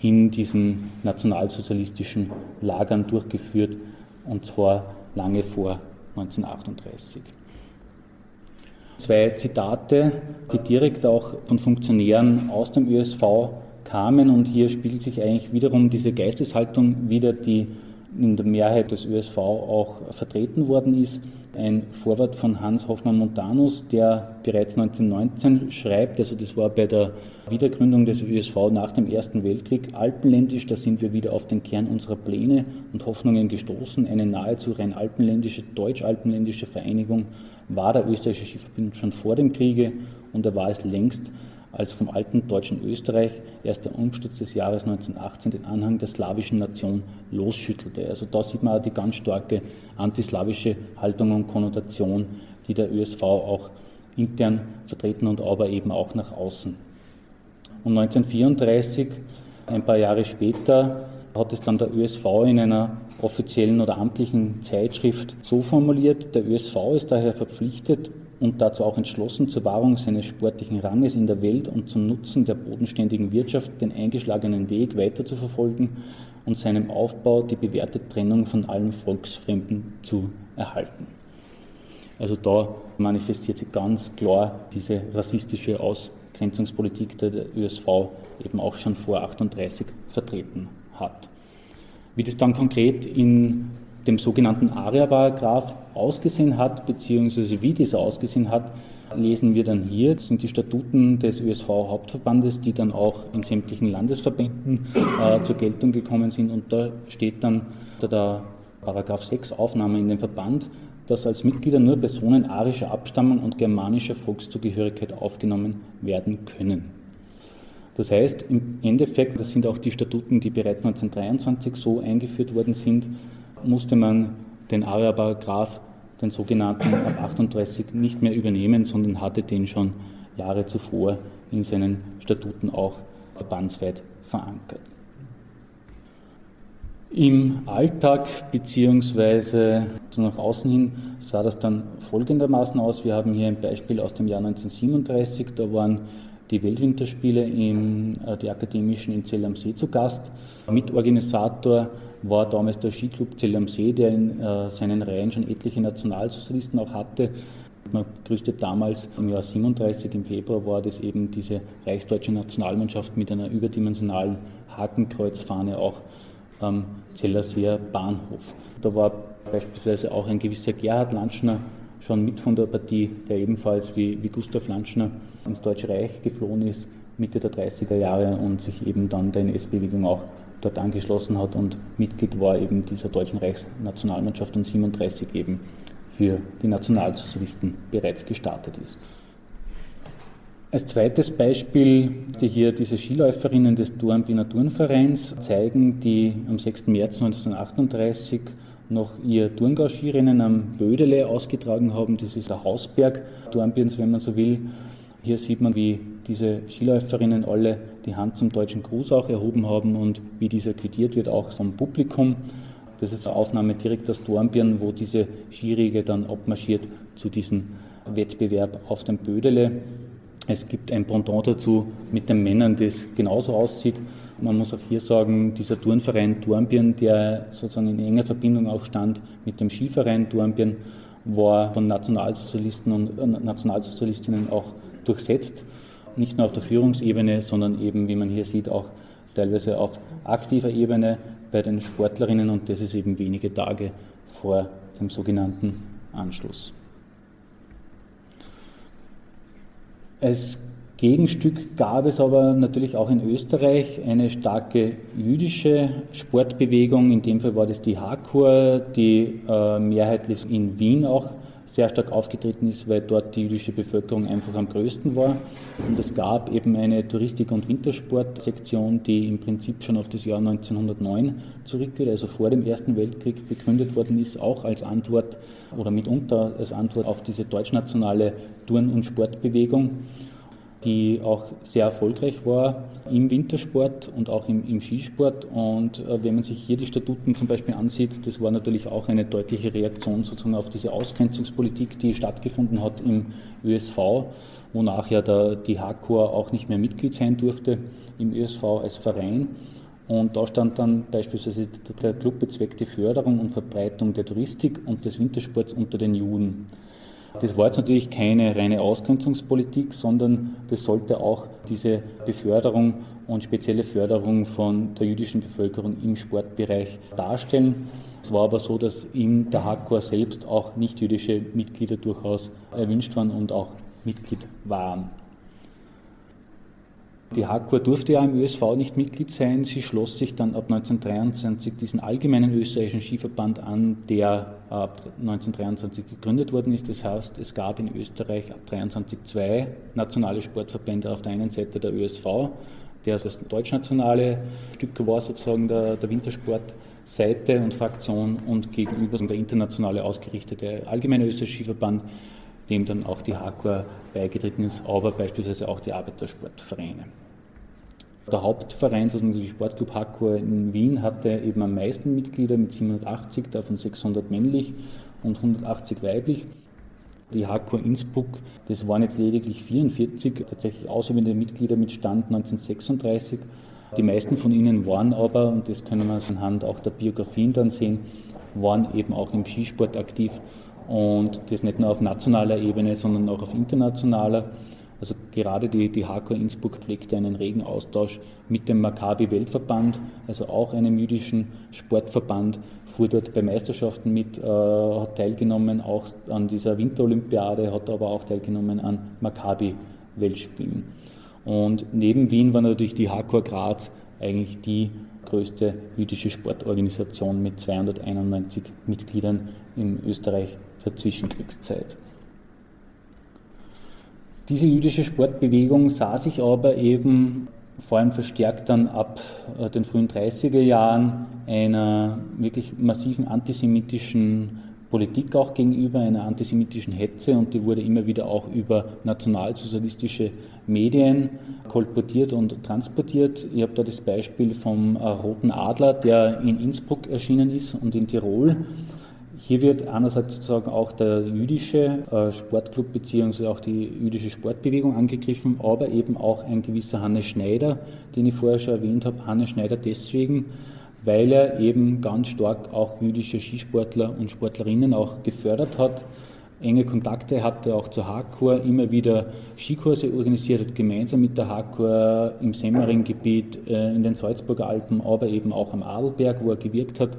in diesen nationalsozialistischen Lagern durchgeführt, und zwar lange vor 1938. Zwei Zitate, die direkt auch von Funktionären aus dem ÖSV kamen und hier spiegelt sich eigentlich wiederum diese Geisteshaltung wieder, die in der Mehrheit des ÖSV auch vertreten worden ist ein Vorwort von Hans Hoffmann-Montanus, der bereits 1919 schreibt, also das war bei der Wiedergründung des ÖSV nach dem Ersten Weltkrieg, alpenländisch, da sind wir wieder auf den Kern unserer Pläne und Hoffnungen gestoßen. Eine nahezu rein alpenländische, deutsch-alpenländische Vereinigung war der österreichische Skiverbund schon vor dem Kriege und er war es längst als vom alten deutschen Österreich erst der Umsturz des Jahres 1918 den Anhang der slawischen Nation losschüttelte. Also da sieht man auch die ganz starke antislawische Haltung und Konnotation, die der ÖSV auch intern vertreten und aber eben auch nach außen. Und 1934, ein paar Jahre später, hat es dann der ÖSV in einer offiziellen oder amtlichen Zeitschrift so formuliert, der ÖSV ist daher verpflichtet, und dazu auch entschlossen, zur Wahrung seines sportlichen Ranges in der Welt und zum Nutzen der bodenständigen Wirtschaft den eingeschlagenen Weg weiter zu verfolgen und seinem Aufbau die bewährte Trennung von allen Volksfremden zu erhalten. Also da manifestiert sich ganz klar diese rassistische Ausgrenzungspolitik, die der ÖSV eben auch schon vor 38 vertreten hat. Wie das dann konkret in dem sogenannten ARIA-Paragraph ausgesehen hat, beziehungsweise wie dieser ausgesehen hat, lesen wir dann hier. Das sind die Statuten des ÖSV-Hauptverbandes, die dann auch in sämtlichen Landesverbänden äh, zur Geltung gekommen sind. Und da steht dann unter der Paragraph 6 Aufnahme in den Verband, dass als Mitglieder nur Personen arischer Abstammung und germanischer Volkszugehörigkeit aufgenommen werden können. Das heißt, im Endeffekt, das sind auch die Statuten, die bereits 1923 so eingeführt worden sind, musste man den ARIA-Paragraph, den sogenannten ab 38, nicht mehr übernehmen, sondern hatte den schon Jahre zuvor in seinen Statuten auch verbandsweit verankert. Im Alltag bzw. nach außen hin sah das dann folgendermaßen aus. Wir haben hier ein Beispiel aus dem Jahr 1937. Da waren die Weltwinterspiele im, äh, die akademischen in Zell am See zu Gast. Mitorganisator war damals der Skiclub Zell am See, der in äh, seinen Reihen schon etliche Nationalsozialisten auch hatte. Man grüßte damals im Jahr 37, im Februar, war das eben diese reichsdeutsche Nationalmannschaft mit einer überdimensionalen Hakenkreuzfahne auch am Zellerseer Bahnhof. Da war beispielsweise auch ein gewisser Gerhard Lanschner schon mit von der Partie, der ebenfalls wie, wie Gustav Lanschner ins Deutsche Reich geflohen ist, Mitte der 30er Jahre und sich eben dann der NS-Bewegung auch dort angeschlossen hat und Mitglied war eben dieser deutschen Reichsnationalmannschaft und 37 eben für die Nationalsozialisten bereits gestartet ist. Als zweites Beispiel, die hier diese Skiläuferinnen des Dornbiner Turnvereins zeigen, die am 6. März 1938 noch ihr Turngau-Skirennen am Bödele ausgetragen haben. Das ist der Hausberg Dornbirns, wenn man so will. Hier sieht man, wie diese Skiläuferinnen alle die Hand zum deutschen Gruß auch erhoben haben und wie dieser quittiert wird, auch vom Publikum. Das ist eine Aufnahme direkt aus Dornbirn, wo diese Skiriege dann abmarschiert zu diesem Wettbewerb auf dem Bödele. Es gibt ein Pendant dazu mit den Männern, das genauso aussieht. Man muss auch hier sagen, dieser Turnverein Dornbirn, der sozusagen in enger Verbindung auch stand mit dem Skiverein Dornbirn, war von Nationalsozialisten und äh, Nationalsozialistinnen auch durchsetzt nicht nur auf der Führungsebene, sondern eben, wie man hier sieht, auch teilweise auf aktiver Ebene bei den Sportlerinnen und das ist eben wenige Tage vor dem sogenannten Anschluss. Als Gegenstück gab es aber natürlich auch in Österreich eine starke jüdische Sportbewegung. In dem Fall war das die Hakur, die äh, mehrheitlich in Wien auch sehr stark aufgetreten ist, weil dort die jüdische Bevölkerung einfach am größten war. Und es gab eben eine Touristik- und Wintersportsektion, die im Prinzip schon auf das Jahr 1909 zurückgeht, also vor dem Ersten Weltkrieg begründet worden ist, auch als Antwort oder mitunter als Antwort auf diese deutschnationale Turn- und Sportbewegung die auch sehr erfolgreich war im Wintersport und auch im, im Skisport. Und äh, wenn man sich hier die Statuten zum Beispiel ansieht, das war natürlich auch eine deutliche Reaktion sozusagen auf diese Ausgrenzungspolitik, die stattgefunden hat im ÖSV, wonach ja der, die HAKOR auch nicht mehr Mitglied sein durfte im ÖSV als Verein. Und da stand dann beispielsweise der Club bezweckt die Förderung und Verbreitung der Touristik und des Wintersports unter den Juden. Das war jetzt natürlich keine reine Ausgrenzungspolitik, sondern das sollte auch diese Beförderung und spezielle Förderung von der jüdischen Bevölkerung im Sportbereich darstellen. Es war aber so, dass in der Hackor selbst auch nicht-jüdische Mitglieder durchaus erwünscht waren und auch Mitglied waren. Die Hakur durfte ja im ÖSV nicht Mitglied sein. Sie schloss sich dann ab 1923 diesen allgemeinen österreichischen Skiverband an, der ab 1923 gegründet worden ist. Das heißt, es gab in Österreich ab 1923 zwei nationale Sportverbände. Auf der einen Seite der ÖSV, der das deutschnationale Stück war, sozusagen der, der Wintersportseite und Fraktion und gegenüber der internationale ausgerichtete allgemeine österreichische Skiverband, dem dann auch die Hakur beigetreten ist, aber beispielsweise auch die Arbeitersportvereine. Der Hauptverein, sozusagen die Sportclub Hakur in Wien, hatte eben am meisten Mitglieder mit 780, davon 600 männlich und 180 weiblich. Die Hakur Innsbruck, das waren jetzt lediglich 44 tatsächlich ausübende Mitglieder mit Stand 1936. Die meisten von ihnen waren aber, und das können wir anhand auch der Biografien dann sehen, waren eben auch im Skisport aktiv und das nicht nur auf nationaler Ebene, sondern auch auf internationaler. Also gerade die, die Hardcore Innsbruck pflegte einen regen Austausch mit dem Maccabi Weltverband, also auch einem jüdischen Sportverband, fuhr dort bei Meisterschaften mit, äh, hat teilgenommen auch an dieser Winterolympiade, hat aber auch teilgenommen an Maccabi Weltspielen. Und neben Wien war natürlich die Hardcore Graz eigentlich die größte jüdische Sportorganisation mit 291 Mitgliedern in Österreich zur Zwischenkriegszeit. Diese jüdische Sportbewegung sah sich aber eben vor allem verstärkt dann ab äh, den frühen 30er Jahren einer wirklich massiven antisemitischen Politik auch gegenüber, einer antisemitischen Hetze und die wurde immer wieder auch über nationalsozialistische Medien kolportiert und transportiert. Ich habe da das Beispiel vom äh, Roten Adler, der in Innsbruck erschienen ist und in Tirol hier wird einerseits sozusagen auch der jüdische äh, Sportclub bzw. auch die jüdische Sportbewegung angegriffen, aber eben auch ein gewisser Hannes Schneider, den ich vorher schon erwähnt habe. Hannes Schneider deswegen, weil er eben ganz stark auch jüdische Skisportler und Sportlerinnen auch gefördert hat, enge Kontakte hatte auch zur Hardcore, immer wieder Skikurse organisiert hat, gemeinsam mit der Hardcore im Semmering-Gebiet, äh, in den Salzburger Alpen, aber eben auch am Adelberg, wo er gewirkt hat.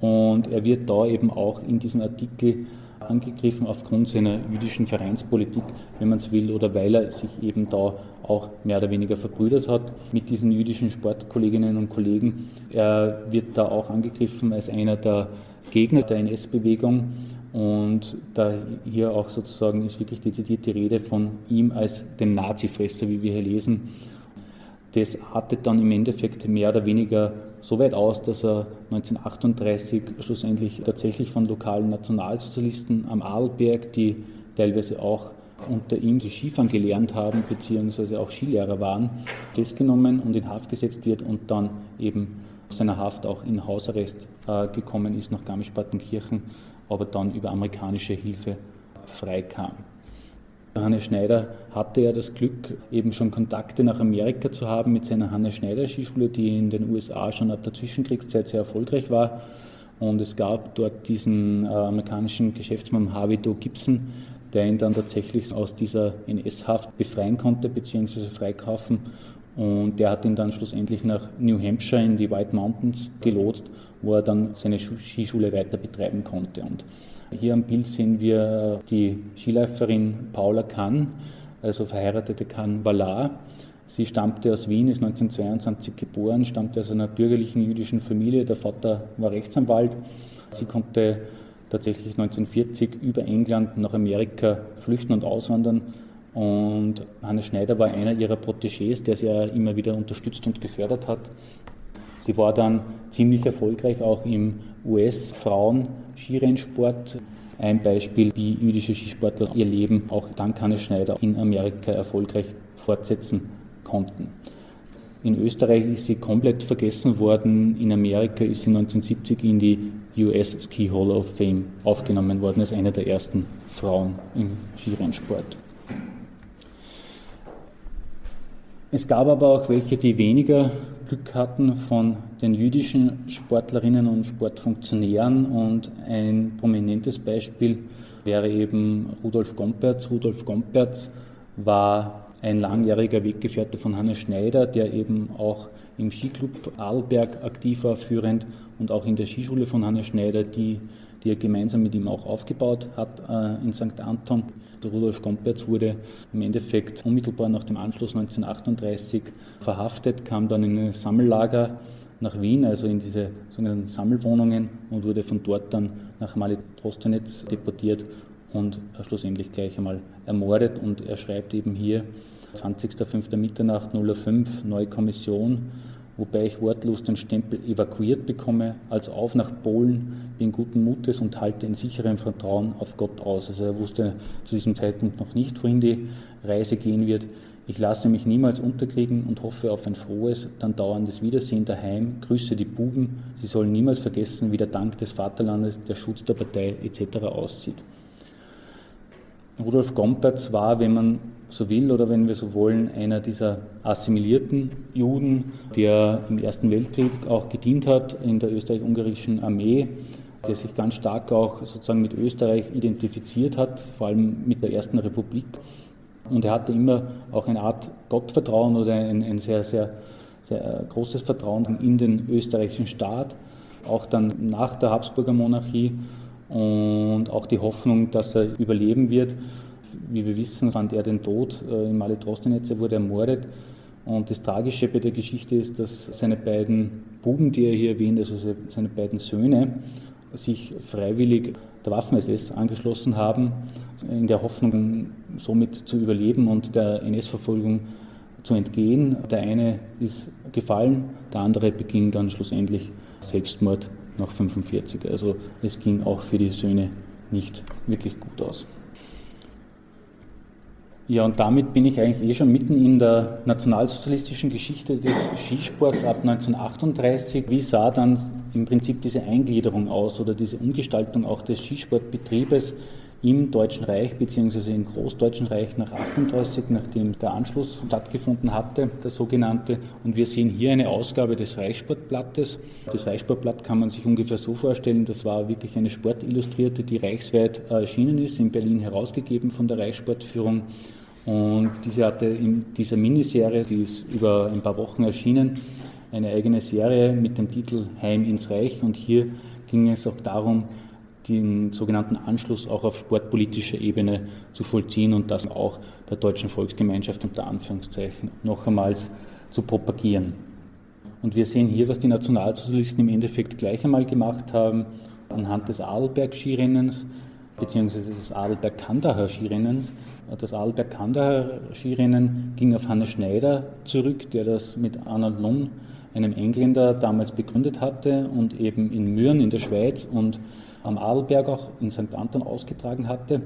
Und er wird da eben auch in diesem Artikel angegriffen aufgrund seiner jüdischen Vereinspolitik, wenn man es will, oder weil er sich eben da auch mehr oder weniger verbrüdert hat mit diesen jüdischen Sportkolleginnen und Kollegen. Er wird da auch angegriffen als einer der Gegner der NS-Bewegung und da hier auch sozusagen ist wirklich dezidiert die Rede von ihm als dem Nazifresser, wie wir hier lesen. Das artet dann im Endeffekt mehr oder weniger so weit aus, dass er 1938 schlussendlich tatsächlich von lokalen Nationalsozialisten am Arlberg, die teilweise auch unter ihm die Skifahren gelernt haben, beziehungsweise auch Skilehrer waren, festgenommen und in Haft gesetzt wird und dann eben aus seiner Haft auch in Hausarrest äh, gekommen ist nach Garmisch-Partenkirchen, aber dann über amerikanische Hilfe freikam. Hannes Schneider hatte ja das Glück, eben schon Kontakte nach Amerika zu haben mit seiner Hannes Schneider Skischule, die in den USA schon ab der Zwischenkriegszeit sehr erfolgreich war. Und es gab dort diesen äh, amerikanischen Geschäftsmann Harvey Doe Gibson, der ihn dann tatsächlich aus dieser NS-Haft befreien konnte bzw. freikaufen. Und der hat ihn dann schlussendlich nach New Hampshire in die White Mountains gelotst, wo er dann seine Skischule weiter betreiben konnte. Und hier am Bild sehen wir die Skiläuferin Paula Kahn, also verheiratete Kahn Valar. Sie stammte aus Wien, ist 1922 geboren, stammte aus einer bürgerlichen jüdischen Familie. Der Vater war Rechtsanwalt. Sie konnte tatsächlich 1940 über England nach Amerika flüchten und auswandern. Und Hannes Schneider war einer ihrer Protégés, der sie ja immer wieder unterstützt und gefördert hat. Sie war dann ziemlich erfolgreich auch im US-Frauen-Skirennsport. Ein Beispiel, wie jüdische Skisportler ihr Leben auch dank Hannes Schneider in Amerika erfolgreich fortsetzen konnten. In Österreich ist sie komplett vergessen worden. In Amerika ist sie 1970 in die US Ski Hall of Fame aufgenommen worden als eine der ersten Frauen im Skirennsport. Es gab aber auch welche, die weniger Glück hatten von den jüdischen Sportlerinnen und Sportfunktionären und ein prominentes Beispiel wäre eben Rudolf Gomperz. Rudolf Gomperz war ein langjähriger Weggefährte von Hannes Schneider, der eben auch im Skiclub Arlberg aktiv war, führend und auch in der Skischule von Hannes Schneider, die die er gemeinsam mit ihm auch aufgebaut hat äh, in St. Anton. Rudolf Gomperz wurde im Endeffekt unmittelbar nach dem Anschluss 1938 verhaftet, kam dann in ein Sammellager nach Wien, also in diese sogenannten Sammelwohnungen und wurde von dort dann nach Mali Trostenetz deportiert und schlussendlich gleich einmal ermordet. Und er schreibt eben hier, 20.05. Mitternacht 05, neue Kommission, wobei ich wortlos den Stempel evakuiert bekomme, als auf nach Polen, bin guten Mutes und halte in sicherem Vertrauen auf Gott aus. Also er wusste zu diesem Zeitpunkt noch nicht, wohin die Reise gehen wird. Ich lasse mich niemals unterkriegen und hoffe auf ein frohes, dann dauerndes Wiedersehen daheim. Grüße die Buben. Sie sollen niemals vergessen, wie der Dank des Vaterlandes, der Schutz der Partei etc. aussieht. Rudolf Gomperz war, wenn man so will oder wenn wir so wollen, einer dieser assimilierten Juden, der im Ersten Weltkrieg auch gedient hat in der österreich-ungarischen Armee, der sich ganz stark auch sozusagen mit Österreich identifiziert hat, vor allem mit der Ersten Republik. Und er hatte immer auch eine Art Gottvertrauen oder ein, ein sehr, sehr, sehr großes Vertrauen in den österreichischen Staat, auch dann nach der Habsburger Monarchie und auch die Hoffnung, dass er überleben wird. Wie wir wissen, fand er den Tod äh, in Mali Trostenetz, er wurde ermordet. Und das Tragische bei der Geschichte ist, dass seine beiden Buben, die er hier erwähnt, also seine beiden Söhne, sich freiwillig der Waffen-SS angeschlossen haben, in der Hoffnung, somit zu überleben und der NS-Verfolgung zu entgehen. Der eine ist gefallen, der andere beging dann schlussendlich Selbstmord nach 45. Also es ging auch für die Söhne nicht wirklich gut aus. Ja, und damit bin ich eigentlich eh schon mitten in der nationalsozialistischen Geschichte des Skisports ab 1938. Wie sah dann im Prinzip diese Eingliederung aus oder diese Umgestaltung auch des Skisportbetriebes im Deutschen Reich bzw. im Großdeutschen Reich nach 38, nachdem der Anschluss stattgefunden hatte, der sogenannte. Und wir sehen hier eine Ausgabe des Reichssportblattes. Das Reichssportblatt kann man sich ungefähr so vorstellen, das war wirklich eine Sportillustrierte, die reichsweit erschienen ist, in Berlin herausgegeben von der Reichssportführung. Und diese hatte in dieser Miniserie, die ist über ein paar Wochen erschienen, eine eigene Serie mit dem Titel Heim ins Reich. Und hier ging es auch darum, den sogenannten Anschluss auch auf sportpolitischer Ebene zu vollziehen und das auch der deutschen Volksgemeinschaft unter Anführungszeichen noch einmal zu propagieren. Und wir sehen hier, was die Nationalsozialisten im Endeffekt gleich einmal gemacht haben, anhand des Adelberg-Skirennens beziehungsweise des Adelberg-Kandacher-Skirennens. Das Adelberg-Kandacher-Skirennen ging auf Hannes Schneider zurück, der das mit Arnold Lund, einem Engländer, damals begründet hatte und eben in Mürn in der Schweiz und am Adelberg auch in St. Anton ausgetragen hatte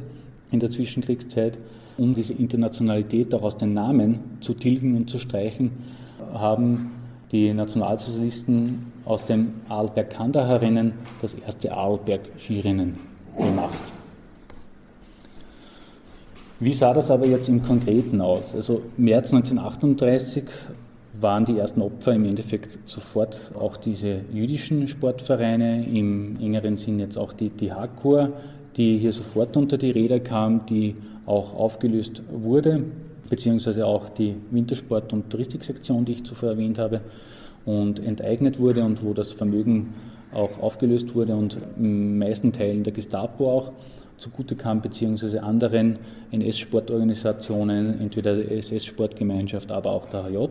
in der Zwischenkriegszeit. Um diese Internationalität auch aus den Namen zu tilgen und zu streichen, haben die Nationalsozialisten aus dem Adelberg-Kandahar-Rennen das erste Adelberg-Skirennen gemacht. Wie sah das aber jetzt im Konkreten aus? Also März 1938 waren die ersten Opfer im Endeffekt sofort auch diese jüdischen Sportvereine, im engeren Sinn jetzt auch die, die Hakur, die hier sofort unter die Räder kam, die auch aufgelöst wurde, beziehungsweise auch die Wintersport- und Touristiksektion, die ich zuvor erwähnt habe, und enteignet wurde und wo das Vermögen auch aufgelöst wurde und in meisten Teilen der Gestapo auch zugute kam, beziehungsweise anderen NS-Sportorganisationen, entweder der SS-Sportgemeinschaft, aber auch der HJ.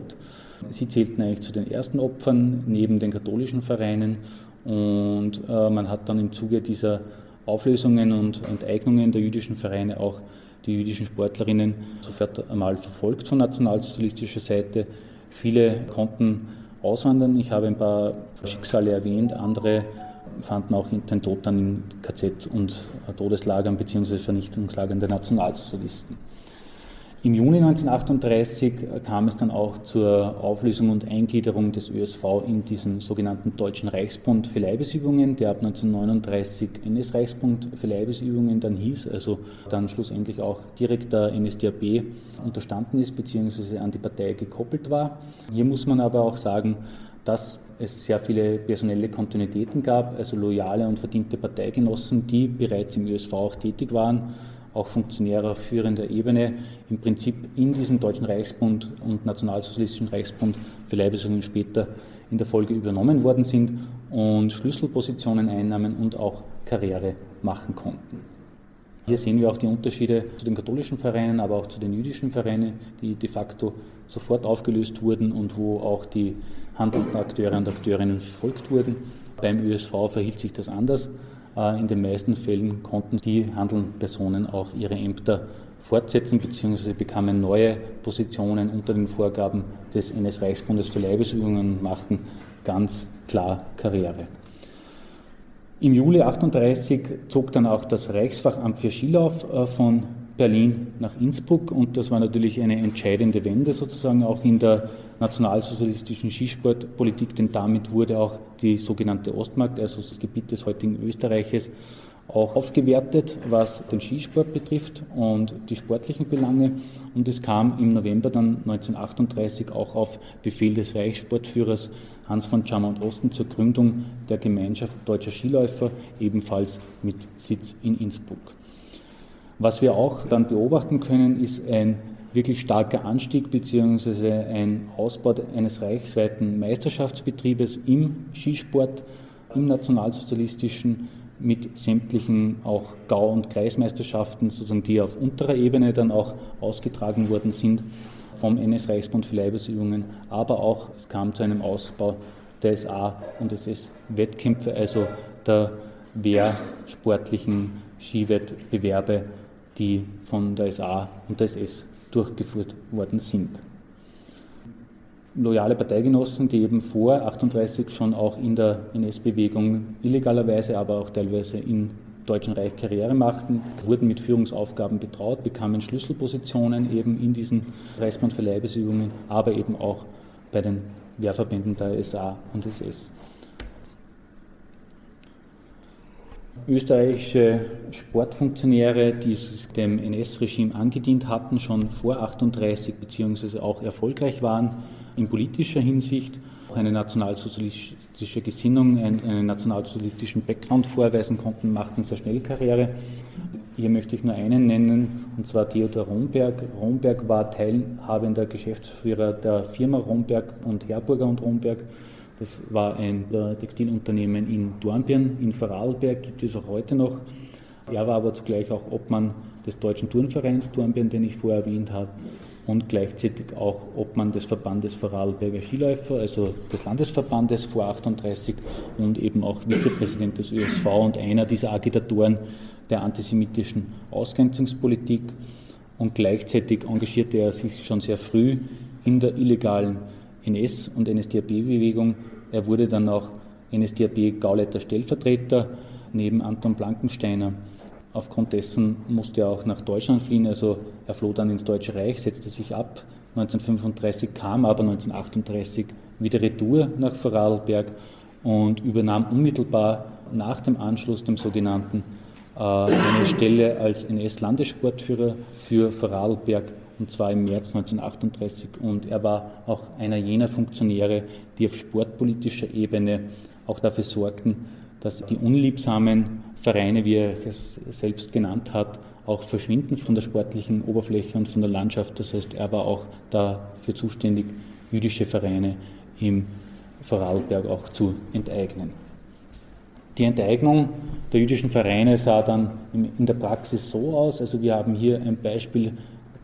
Sie zählten eigentlich zu den ersten Opfern neben den katholischen Vereinen und äh, man hat dann im Zuge dieser Auflösungen und Enteignungen der jüdischen Vereine auch die jüdischen Sportlerinnen sofort einmal verfolgt von nationalsozialistischer Seite. Viele konnten auswandern. Ich habe ein paar Schicksale erwähnt, andere fanden auch den Tod dann in KZ und Todeslagern bzw. Vernichtungslagern der Nationalsozialisten. Im Juni 1938 kam es dann auch zur Auflösung und Eingliederung des ÖSV in diesen sogenannten Deutschen Reichsbund für Leibesübungen, der ab 1939 NS-Reichsbund für Leibesübungen dann hieß, also dann schlussendlich auch direkt der NSDAP unterstanden ist bzw. an die Partei gekoppelt war. Hier muss man aber auch sagen, dass es sehr viele personelle Kontinuitäten gab, also loyale und verdiente Parteigenossen, die bereits im ÖSV auch tätig waren auch Funktionäre auf führender Ebene im Prinzip in diesem Deutschen Reichsbund und Nationalsozialistischen Reichsbund für Leibesungen später in der Folge übernommen worden sind und Schlüsselpositionen einnahmen und auch Karriere machen konnten. Hier sehen wir auch die Unterschiede zu den katholischen Vereinen, aber auch zu den jüdischen Vereinen, die de facto sofort aufgelöst wurden und wo auch die handelnden Akteure und Akteurinnen verfolgt wurden. Beim ÖSV verhielt sich das anders. Äh, in den meisten Fällen konnten die handelnden Personen auch ihre Ämter fortsetzen bzw. bekamen neue Positionen unter den Vorgaben des NS-Reichsbundes für Leibesübungen und machten ganz klar Karriere. Im Juli 38 zog dann auch das Reichsfachamt für Skilauf äh, von Berlin nach Innsbruck und das war natürlich eine entscheidende Wende sozusagen auch in der nationalsozialistischen Skisportpolitik, denn damit wurde auch die sogenannte Ostmark, also das Gebiet des heutigen Österreiches, auch aufgewertet, was den Skisport betrifft und die sportlichen Belange. Und es kam im November dann 1938 auch auf Befehl des Reichssportführers Hans von Chamont Osten zur Gründung der Gemeinschaft deutscher Skiläufer, ebenfalls mit Sitz in Innsbruck. Was wir auch dann beobachten können, ist ein wirklich starker Anstieg bzw. ein Ausbau eines reichsweiten Meisterschaftsbetriebes im Skisport, im nationalsozialistischen mit sämtlichen auch Gau- und Kreismeisterschaften, sozusagen, die auf unterer Ebene dann auch ausgetragen worden sind vom NS-Reichsbund für Leibesübungen, aber auch es kam zu einem Ausbau der SA- und SS-Wettkämpfe, also der wehrsportlichen Skiwettbewerbe, die von der SA und der SS durchgeführt worden sind. Loyale Parteigenossen, die eben vor 38 schon auch in der NS-Bewegung illegalerweise, aber auch teilweise in Deutschen Reich Karriere machten, wurden mit Führungsaufgaben betraut, bekamen Schlüsselpositionen eben in diesen Reichsband für Leibesübungen, aber eben auch bei den Wehrverbänden der SA und SS. Österreichische Sportfunktionäre, die dem NS-Regime angedient hatten, schon vor 38 beziehungsweise auch erfolgreich waren in politischer Hinsicht, eine nationalsozialistische nationalsozialistische Gesinnung, einen, nationalsozialistischen Background vorweisen konnten, machten sehr schnell Karriere. Hier möchte ich nur einen nennen, und zwar Theodor Romberg. Romberg war teilhabender Geschäftsführer der Firma Romberg und Herburger und Romberg. Das war ein Textilunternehmen in Dornbirn, in Vorarlberg, gibt es auch heute noch. Er war aber zugleich auch Obmann des Deutschen Turnvereins Dornbirn, den ich vorher erwähnt habe und gleichzeitig auch Obmann des Verbandes Vorarlberger Skiläufer, also des Landesverbandes vor 38 und eben auch Vizepräsident des ÖSV und einer dieser Agitatoren der antisemitischen Ausgrenzungspolitik. Und gleichzeitig engagierte er sich schon sehr früh in der illegalen NS- und NSDAP-Bewegung. Er wurde dann auch NSDAP-Gauleiter Stellvertreter neben Anton Blankensteiner Aufgrund dessen musste er auch nach Deutschland fliehen, also er floh dann ins Deutsche Reich, setzte sich ab. 1935 kam aber 1938 wieder retour nach Vorarlberg und übernahm unmittelbar nach dem Anschluss, dem sogenannten, äh, eine Stelle als NS-Landessportführer für Vorarlberg und zwar im März 1938. Und er war auch einer jener Funktionäre, die auf sportpolitischer Ebene auch dafür sorgten, dass die unliebsamen Vereine, wie er es selbst genannt hat, auch verschwinden von der sportlichen Oberfläche und von der Landschaft. Das heißt, er war auch dafür zuständig, jüdische Vereine im Vorarlberg auch zu enteignen. Die Enteignung der jüdischen Vereine sah dann in der Praxis so aus. Also wir haben hier ein Beispiel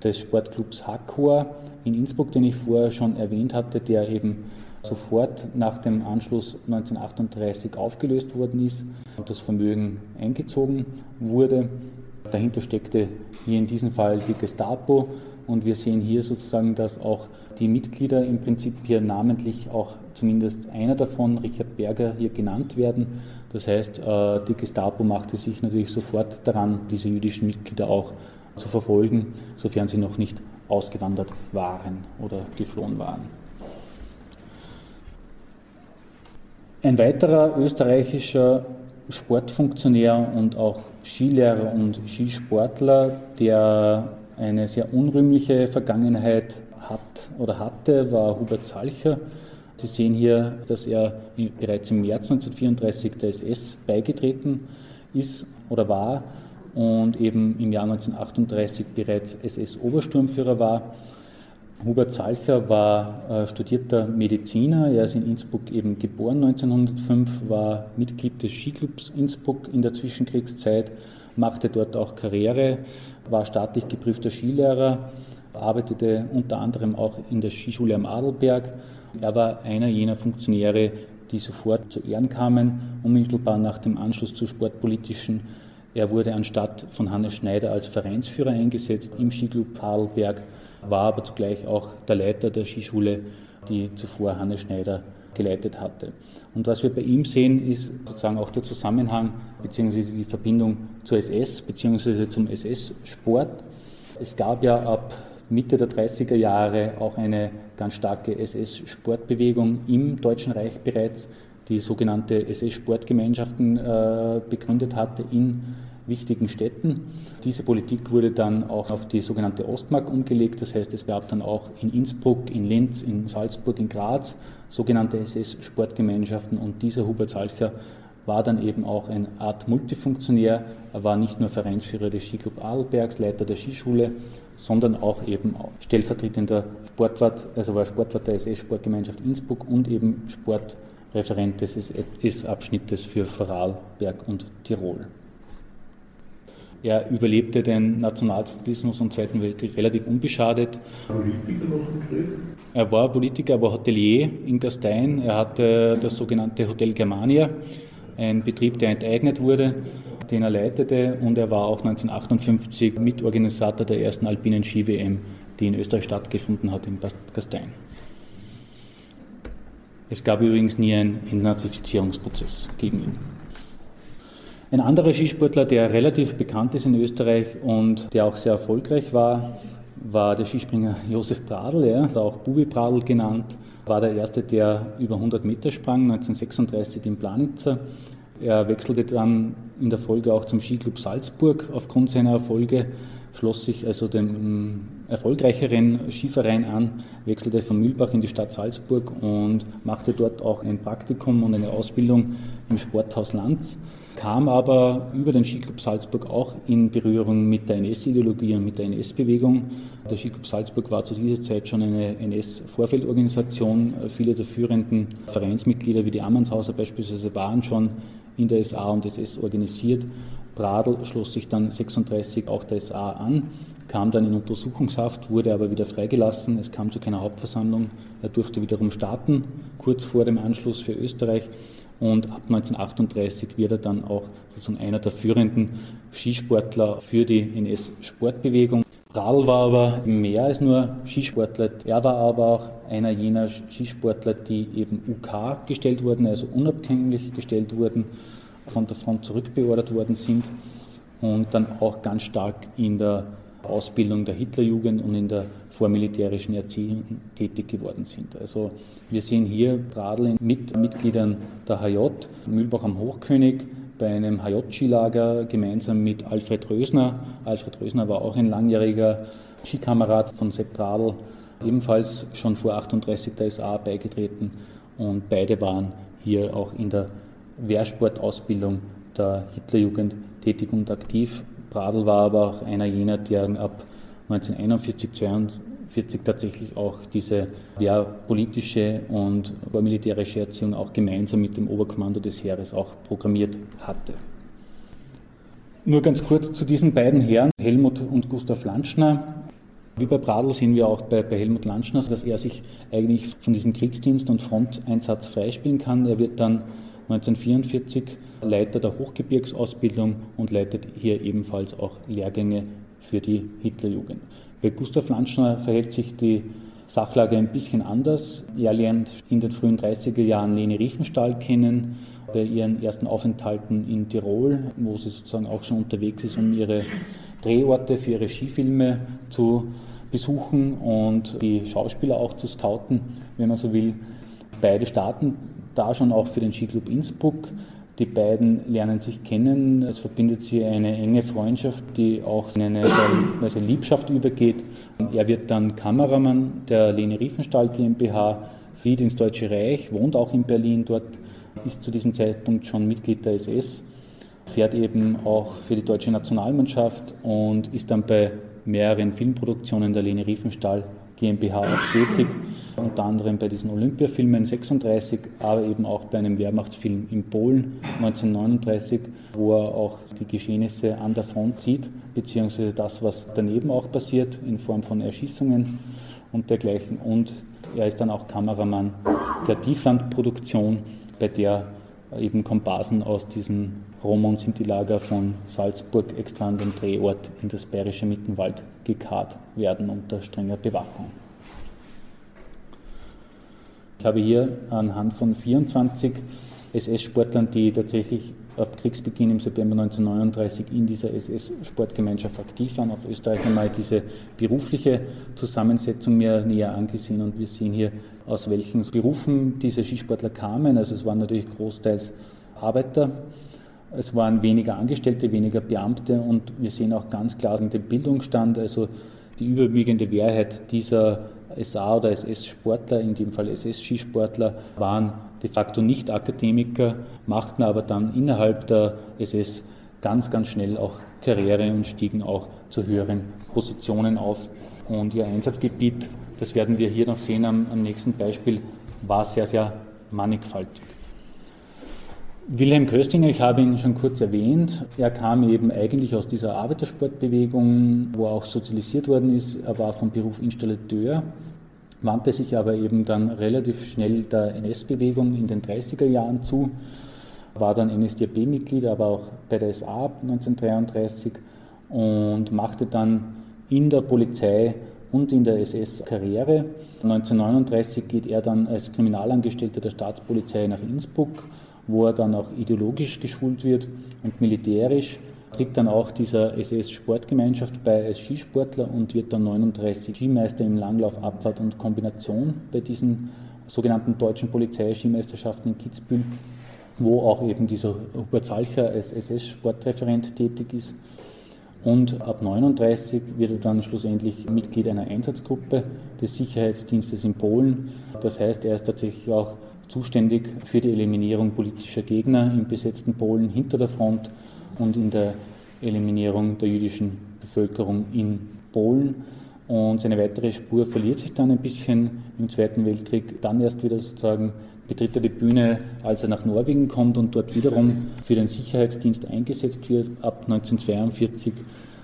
des Sportclubs Hackor in Innsbruck, den ich vorher schon erwähnt hatte, der eben sofort nach dem Anschluss 1938 aufgelöst worden ist und das Vermögen eingezogen wurde. Dahinter steckte hier in diesem Fall die Gestapo und wir sehen hier sozusagen, dass auch die Mitglieder im Prinzip hier namentlich auch zumindest einer davon, Richard Berger, hier genannt werden. Das heißt, äh, die Gestapo machte sich natürlich sofort daran, diese jüdischen Mitglieder auch zu verfolgen, sofern sie noch nicht ausgewandert waren oder geflohen waren. Ein weiterer österreichischer Sportfunktionär und auch Skilehrer und Skisportler, der eine sehr unrühmliche Vergangenheit hat oder hatte, war Hubert Salcher. Sie sehen hier, dass er bereits im März 1934 der SS beigetreten ist oder war und eben im Jahr 1938 bereits SS-Obersturmführer war. Hubert Salcher war äh, studierter Mediziner. Er ist in Innsbruck eben geboren 1905, war Mitglied des Skiclubs Innsbruck in der Zwischenkriegszeit, machte dort auch Karriere, war staatlich geprüfter Skilehrer, arbeitete unter anderem auch in der Skischule am Adelberg. Er war einer jener Funktionäre, die sofort zu Ehren kamen, unmittelbar nach dem Anschluss zur sportpolitischen. Er wurde anstatt von Hannes Schneider als Vereinsführer eingesetzt im Skiclub Adelberg war aber zugleich auch der Leiter der Skischule, die zuvor Hannes Schneider geleitet hatte. Und was wir bei ihm sehen, ist sozusagen auch der Zusammenhang bzw. die Verbindung zur SS bzw. zum SS-Sport. Es gab ja ab Mitte der 30er Jahre auch eine ganz starke SS-Sportbewegung im Deutschen Reich bereits, die sogenannte SS-Sportgemeinschaften äh, begründet hatte in wichtigen Städten. Diese Politik wurde dann auch auf die sogenannte Ostmark umgelegt. Das heißt, es gab dann auch in Innsbruck, in Linz, in Salzburg, in Graz sogenannte SS-Sportgemeinschaften. Und dieser Hubert Salcher war dann eben auch eine Art Multifunktionär. Er war nicht nur Vereinsführer des Skiclub Adelbergs, Leiter der Skischule, sondern auch eben stellvertretender Sportwart, also war Sportwart der SS-Sportgemeinschaft Innsbruck und eben Sportreferent des SS-Abschnittes für Vorarlberg und Tirol. Er überlebte den Nationalsozialismus und Zweiten Weltkrieg relativ unbeschadet. Politiker noch im Krieg? Er war Politiker, er war Hotelier in Gastein. Er hatte das sogenannte Hotel Germania, ein Betrieb, der enteignet wurde, den er leitete. Und er war auch 1958 Mitorganisator der ersten alpinen Ski-WM, die in Österreich stattgefunden hat, in Gastein. Es gab übrigens nie einen Entnazifizierungsprozess gegen ihn. Ein anderer Skisportler, der relativ bekannt ist in Österreich und der auch sehr erfolgreich war, war der Skispringer Josef Pradl, ja, auch Bubi Pradl genannt, war der Erste, der über 100 Meter sprang, 1936 in Planitzer. Er wechselte dann in der Folge auch zum Skiclub Salzburg aufgrund seiner Erfolge, schloss sich also dem erfolgreicheren Skiverein an, wechselte von Mühlbach in die Stadt Salzburg und machte dort auch ein Praktikum und eine Ausbildung im Sporthaus Lanz kam aber über den Skiclub Salzburg auch in Berührung mit der NS-Ideologie und mit der NS-Bewegung. Der Skiclub Salzburg war zu dieser Zeit schon eine NS-Vorfeldorganisation. Viele der führenden Vereinsmitglieder wie die Ammannshauser beispielsweise waren schon in der SA und SS organisiert. Bradl schloss sich dann 36 auch der SA an, kam dann in Untersuchungshaft, wurde aber wieder freigelassen. Es kam zu keiner Hauptversammlung. Er durfte wiederum starten, kurz vor dem Anschluss für Österreich und ab 1938 wird er dann auch sozusagen einer der führenden Skisportler für die NS-Sportbewegung. Radl war aber mehr als nur Skisportler. Er war aber auch einer jener Skisportler, die eben UK gestellt wurden, also unabhängig gestellt wurden, von der Front zurückbeordert worden sind und dann auch ganz stark in der Ausbildung der Hitlerjugend und in der vormilitärischen Erziehung tätig geworden sind. Also wir sehen hier Radl mit Mitgliedern der HJ, Mühlbach am Hochkönig, bei einem HJ-Skilager gemeinsam mit Alfred Rösner. Alfred Rösner war auch ein langjähriger Skikamerad von Sepp Radl, ebenfalls schon vor 38 der SA beigetreten und beide waren hier auch in der Wehrsportausbildung der Hitlerjugend tätig und aktiv. Radl war aber auch einer jener, der ab 1941, 1942 tatsächlich auch diese ja, politische und militärische Erziehung auch gemeinsam mit dem Oberkommando des Heeres auch programmiert hatte. Nur ganz kurz zu diesen beiden Herren, Helmut und Gustav Lanschner. Wie bei Bradl sehen wir auch bei, bei Helmut Lanschner, dass er sich eigentlich von diesem Kriegsdienst und Fronteinsatz freispielen kann. Er wird dann 1944 Leiter der Hochgebirgsausbildung und leitet hier ebenfalls auch Lehrgänge für die Hitlerjugend. Bei Gustav Lanschner verhält sich die Sachlage ein bisschen anders. Er lernt in den frühen 30er Jahren Lene Riefenstahl kennen, bei ihren ersten Aufenthalten in Tirol, wo sie sozusagen auch schon unterwegs ist, um ihre Drehorte für ihre Skifilme zu besuchen und die Schauspieler auch zu scouten, wenn man so will. Beide starten da schon auch für den Skiclub Innsbruck. Die beiden lernen sich kennen, es verbindet sie eine enge Freundschaft, die auch in eine also Liebschaft übergeht. Er wird dann Kameramann der Lene Riefenstahl GmbH, flieht ins Deutsche Reich, wohnt auch in Berlin, dort ist zu diesem Zeitpunkt schon Mitglied der SS, fährt eben auch für die deutsche Nationalmannschaft und ist dann bei mehreren Filmproduktionen der Lene Riefenstahl GmbH auch tätig, unter anderem bei diesen Olympiafilmen 36, aber eben auch bei einem Wehrmachtsfilm in Polen 1939, wo er auch die Geschehnisse an der Front sieht, beziehungsweise das, was daneben auch passiert, in Form von Erschießungen und dergleichen. Und er ist dann auch Kameramann der Tieflandproduktion, bei der eben Komparsen aus diesem Rom- und Sinti-Lager von Salzburg extra an den Drehort in das bayerische Mittenwald gekarrt werden unter strenger Bewachung. Ich habe hier anhand von 24 SS-Sportlern, die tatsächlich ab Kriegsbeginn im September 1939 in dieser SS-Sportgemeinschaft aktiv waren, auf Österreich einmal diese berufliche Zusammensetzung mir näher angesehen und wir sehen hier, aus welchen Berufen diese Skisportler kamen. Also es waren natürlich großteils Arbeiter, es waren weniger Angestellte, weniger Beamte und wir sehen auch ganz klar den Bildungsstand, also die überwiegende Mehrheit dieser SA- oder SS-Sportler, in dem Fall SS-Skisportler, waren de facto nicht Akademiker, machten aber dann innerhalb der SS ganz, ganz schnell auch Karriere und stiegen auch zu höheren Positionen auf. Und ihr Einsatzgebiet, das werden wir hier noch sehen am, am nächsten Beispiel, war sehr, sehr mannigfaltig. Wilhelm Köstinger, ich habe ihn schon kurz erwähnt, er kam eben eigentlich aus dieser Arbeitersportbewegung, wo er auch sozialisiert worden ist. Er war vom Beruf Installateur, wandte sich aber eben dann relativ schnell der NS-Bewegung in den 30er Jahren zu, war dann NSDAP-Mitglied, aber auch bei der SA ab 1933 und machte dann in der Polizei und in der SS Karriere. 1939 geht er dann als Kriminalangestellter der Staatspolizei nach Innsbruck wo er dann auch ideologisch geschult wird und militärisch, tritt dann auch dieser SS-Sportgemeinschaft bei als Skisportler und wird dann 39 Skimeister im Langlauf, Abfahrt und Kombination bei diesen sogenannten deutschen Polizeiskimeisterschaften in Kitzbühel, wo auch eben dieser Hubert Salcher als SS-Sportreferent tätig ist. Und ab 39 wird er dann schlussendlich Mitglied einer Einsatzgruppe des Sicherheitsdienstes in Polen. Das heißt, er ist tatsächlich auch zuständig für die Eliminierung politischer Gegner im besetzten Polen hinter der Front und in der Eliminierung der jüdischen Bevölkerung in Polen. Und seine weitere Spur verliert sich dann ein bisschen im Zweiten Weltkrieg. Dann erst wieder sozusagen betritt er die Bühne, als er nach Norwegen kommt und dort wiederum für den Sicherheitsdienst eingesetzt wird ab 1942.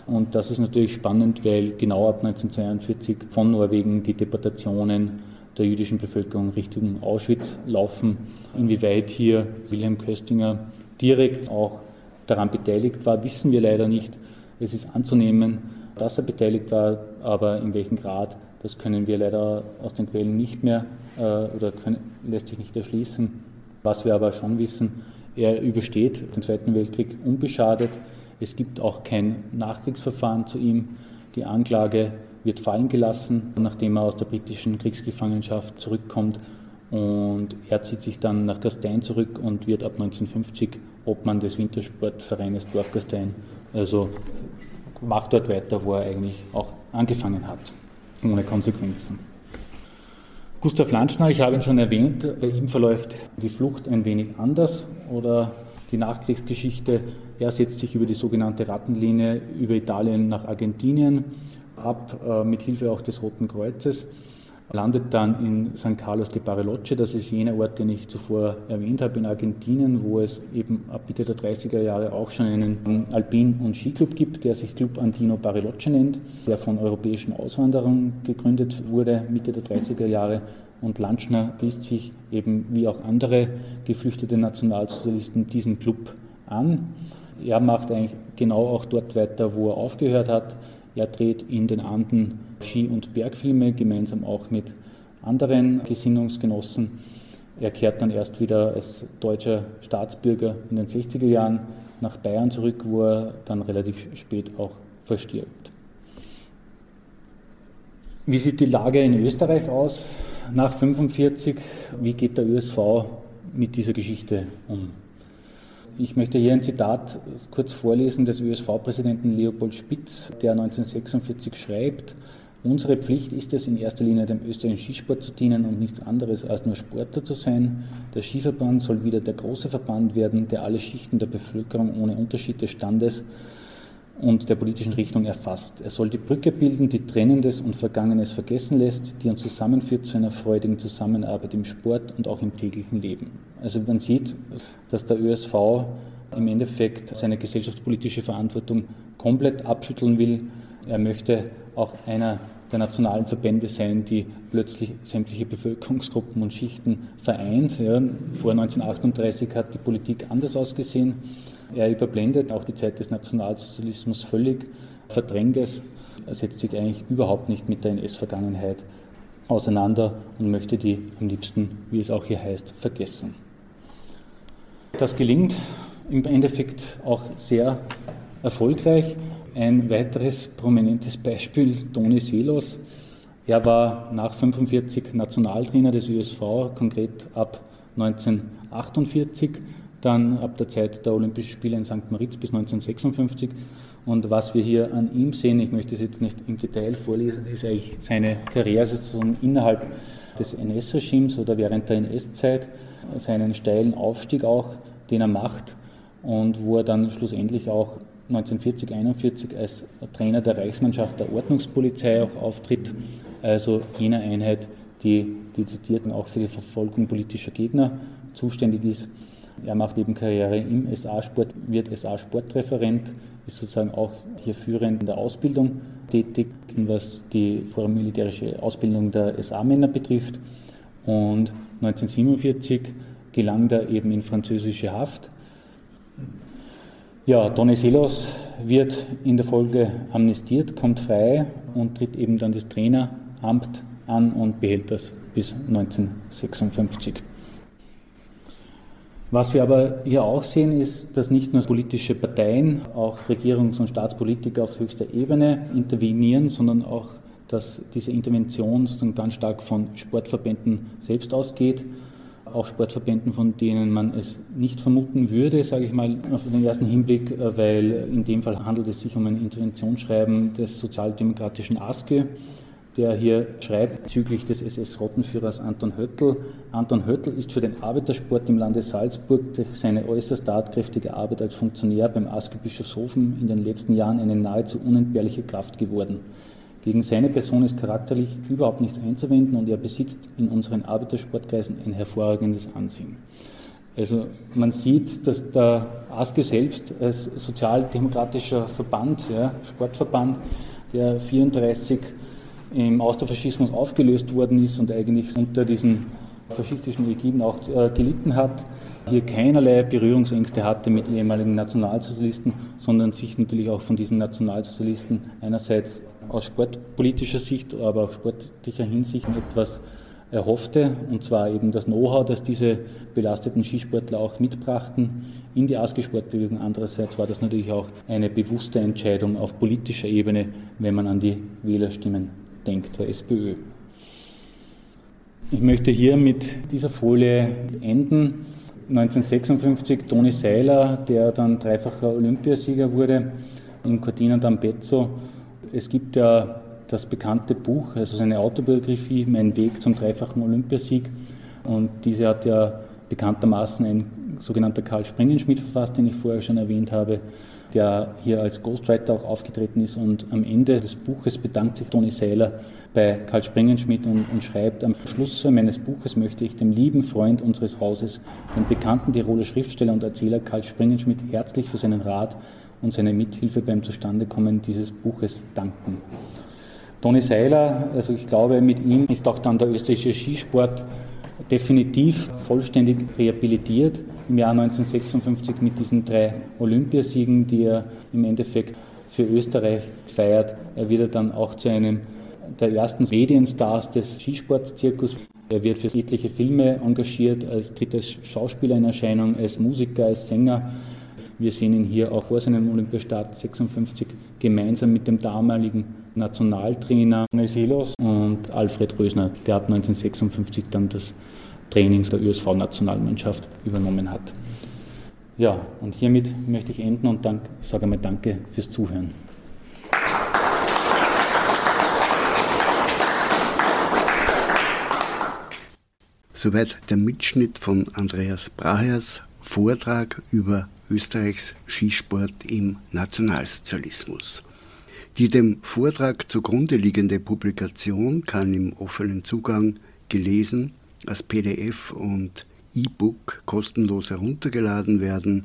Und das ist natürlich spannend, weil genau ab 1942 von Norwegen die Deportationen der jüdischen Bevölkerung Richtung Auschwitz laufen. Inwieweit hier Wilhelm Köstinger direkt auch daran beteiligt war, wissen wir leider nicht. Es ist anzunehmen, dass er beteiligt war, aber in welchem Grad, das können wir leider aus den Quellen nicht mehr äh, oder können, lässt sich nicht erschließen. Was wir aber schon wissen, er übersteht den Zweiten Weltkrieg unbeschadet. Es gibt auch kein Nachkriegsverfahren zu ihm. Die Anklage wird fallen gelassen, nachdem er aus der britischen Kriegsgefangenschaft zurückkommt. Und er zieht sich dann nach Gastein zurück und wird ab 1950 Obmann des Wintersportvereines Dorfgastein. Also macht dort weiter, wo er eigentlich auch angefangen hat, ohne Konsequenzen. Gustav Lanschner, ich habe ihn schon erwähnt, bei ihm verläuft die Flucht ein wenig anders oder die Nachkriegsgeschichte. Er setzt sich über die sogenannte Rattenlinie über Italien nach Argentinien ab, äh, mit Hilfe auch des Roten Kreuzes, landet dann in San Carlos de Bariloche, das ist jener Ort, den ich zuvor erwähnt habe in Argentinien, wo es eben ab Mitte der 30er Jahre auch schon einen Alpin- und Skiclub gibt, der sich Club Andino Bariloche nennt, der von europäischen Auswanderern gegründet wurde, Mitte der 30er Jahre. Und Lanschner schließt sich eben wie auch andere geflüchtete Nationalsozialisten diesen Club an. Er macht eigentlich genau auch dort weiter, wo er aufgehört hat. Er dreht in den Anden Ski- und Bergfilme, gemeinsam auch mit anderen Gesinnungsgenossen. Er kehrt dann erst wieder als deutscher Staatsbürger in den 60er Jahren nach Bayern zurück, wo er dann relativ spät auch verstirbt. Wie sieht die Lage in Österreich aus nach 1945? Wie geht der ÖSV mit dieser Geschichte um? Ich möchte hier ein Zitat kurz vorlesen des ÖSV-Präsidenten Leopold Spitz, der 1946 schreibt, Unsere Pflicht ist es, in erster Linie dem österreichischen Skisport zu dienen und nichts anderes als nur Sportler zu sein. Der Skiverband soll wieder der große Verband werden, der alle Schichten der Bevölkerung ohne Unterschied des Standes und der politischen Richtung erfasst. Er soll die Brücke bilden, die Trennendes und Vergangenes vergessen lässt, die uns zusammenführt zu einer freudigen Zusammenarbeit im Sport und auch im täglichen Leben. Also man sieht, dass der ÖSV im Endeffekt seine gesellschaftspolitische Verantwortung komplett abschütteln will. Er möchte auch einer der nationalen Verbände sein, die plötzlich sämtliche Bevölkerungsgruppen und Schichten vereint. Ja, vor 1938 hat die Politik anders ausgesehen. Er überblendet auch die Zeit des Nationalsozialismus völlig, verdrängt es, setzt sich eigentlich überhaupt nicht mit der NS-Vergangenheit auseinander und möchte die am liebsten, wie es auch hier heißt, vergessen. Das gelingt im Endeffekt auch sehr erfolgreich. Ein weiteres prominentes Beispiel, Toni Seelos. Er war nach 1945 Nationaltrainer des ÖSV, konkret ab 1948 dann ab der Zeit der Olympischen Spiele in St. Moritz bis 1956. Und was wir hier an ihm sehen, ich möchte es jetzt nicht im Detail vorlesen, ist eigentlich seine Karriere sozusagen innerhalb des NS-Regimes oder während der NS-Zeit, seinen steilen Aufstieg auch, den er macht und wo er dann schlussendlich auch 1940, 41 als Trainer der Reichsmannschaft der Ordnungspolizei auch auftritt, also jener Einheit, die dezidiert auch für die Verfolgung politischer Gegner zuständig ist. Er macht eben Karriere im SA-Sport, wird SA-Sportreferent, ist sozusagen auch hier führend in der Ausbildung tätig, was die vormilitärische Ausbildung der SA-Männer betrifft. Und 1947 gelang er eben in französische Haft. Ja, Tony Silos wird in der Folge amnestiert, kommt frei und tritt eben dann das Traineramt an und behält das bis 1956. Was wir aber hier auch sehen, ist, dass nicht nur politische Parteien, auch Regierungs- und Staatspolitiker auf höchster Ebene intervenieren, sondern auch, dass diese Intervention ganz stark von Sportverbänden selbst ausgeht. Auch Sportverbänden, von denen man es nicht vermuten würde, sage ich mal, auf den ersten Hinblick, weil in dem Fall handelt es sich um ein Interventionsschreiben des sozialdemokratischen ASKE der hier schreibt bezüglich des SS-Rottenführers Anton Höttl. Anton Höttl ist für den Arbeitersport im Lande Salzburg durch seine äußerst tatkräftige Arbeit als Funktionär beim Aske-Bischofshofen in den letzten Jahren eine nahezu unentbehrliche Kraft geworden. Gegen seine Person ist charakterlich überhaupt nichts einzuwenden und er besitzt in unseren Arbeitersportkreisen ein hervorragendes Ansehen. Also man sieht, dass der ASKE selbst als sozialdemokratischer Verband, ja, Sportverband, der 34 im Austrofaschismus aufgelöst worden ist und eigentlich unter diesen faschistischen Ägiden auch äh, gelitten hat, hier keinerlei Berührungsängste hatte mit ehemaligen Nationalsozialisten, sondern sich natürlich auch von diesen Nationalsozialisten einerseits aus sportpolitischer Sicht, aber auch sportlicher Hinsicht etwas erhoffte, und zwar eben das Know-how, das diese belasteten Skisportler auch mitbrachten in die ASGE-Sportbewegung. Andererseits war das natürlich auch eine bewusste Entscheidung auf politischer Ebene, wenn man an die Wählerstimmen denkt der SPÖ. Ich möchte hier mit dieser Folie enden. 1956 Toni Seiler, der dann dreifacher Olympiasieger wurde, in Cortina d'Ampezzo. Es gibt ja das bekannte Buch, also seine Autobiografie, Mein Weg zum dreifachen Olympiasieg. Und diese hat ja bekanntermaßen ein sogenannter Karl Springenschmidt verfasst, den ich vorher schon erwähnt habe der hier als Ghostwriter auch aufgetreten ist. Und am Ende des Buches bedankt sich Toni Seiler bei Karl Sprengenschmidt und, und, schreibt, am Schluss meines Buches möchte ich dem lieben Freund unseres Hauses, dem bekannten Tiroler Schriftsteller und Erzähler Karl Sprengenschmidt, herzlich für seinen Rat und seine Mithilfe beim Zustandekommen dieses Buches danken. Toni Seiler, also ich glaube, mit ihm ist auch dann der österreichische Skisport definitiv vollständig rehabilitiert im Jahr 1956 mit diesen drei Olympiasiegen, die er im Endeffekt für Österreich feiert. Er wird dann auch zu einem der ersten Medienstars des Skisportzirkus. Er wird für etliche Filme engagiert, als tritt als Schauspieler in Erscheinung, als Musiker, als Sänger. Wir sehen ihn hier auch vor seinem Olympiastart 56 gemeinsam mit dem damaligen Nationaltrainer Neusilos und Alfred Rösner, der ab 1956 dann das Trainings der ÖSV-Nationalmannschaft übernommen hat. Ja, und hiermit möchte ich enden und dann sage einmal Danke fürs Zuhören. Soweit der Mitschnitt von Andreas Brahers Vortrag über Österreichs Skisport im Nationalsozialismus. Die dem Vortrag zugrunde liegende Publikation kann im offenen Zugang gelesen, als PDF und E-Book kostenlos heruntergeladen werden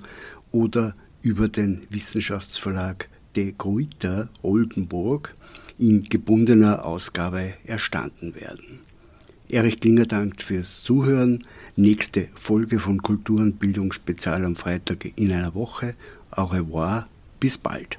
oder über den Wissenschaftsverlag De Gruyter Oldenburg in gebundener Ausgabe erstanden werden. Erich Klinger dankt fürs Zuhören. Nächste Folge von Kultur und Bildung Spezial am Freitag in einer Woche. Au revoir, bis bald.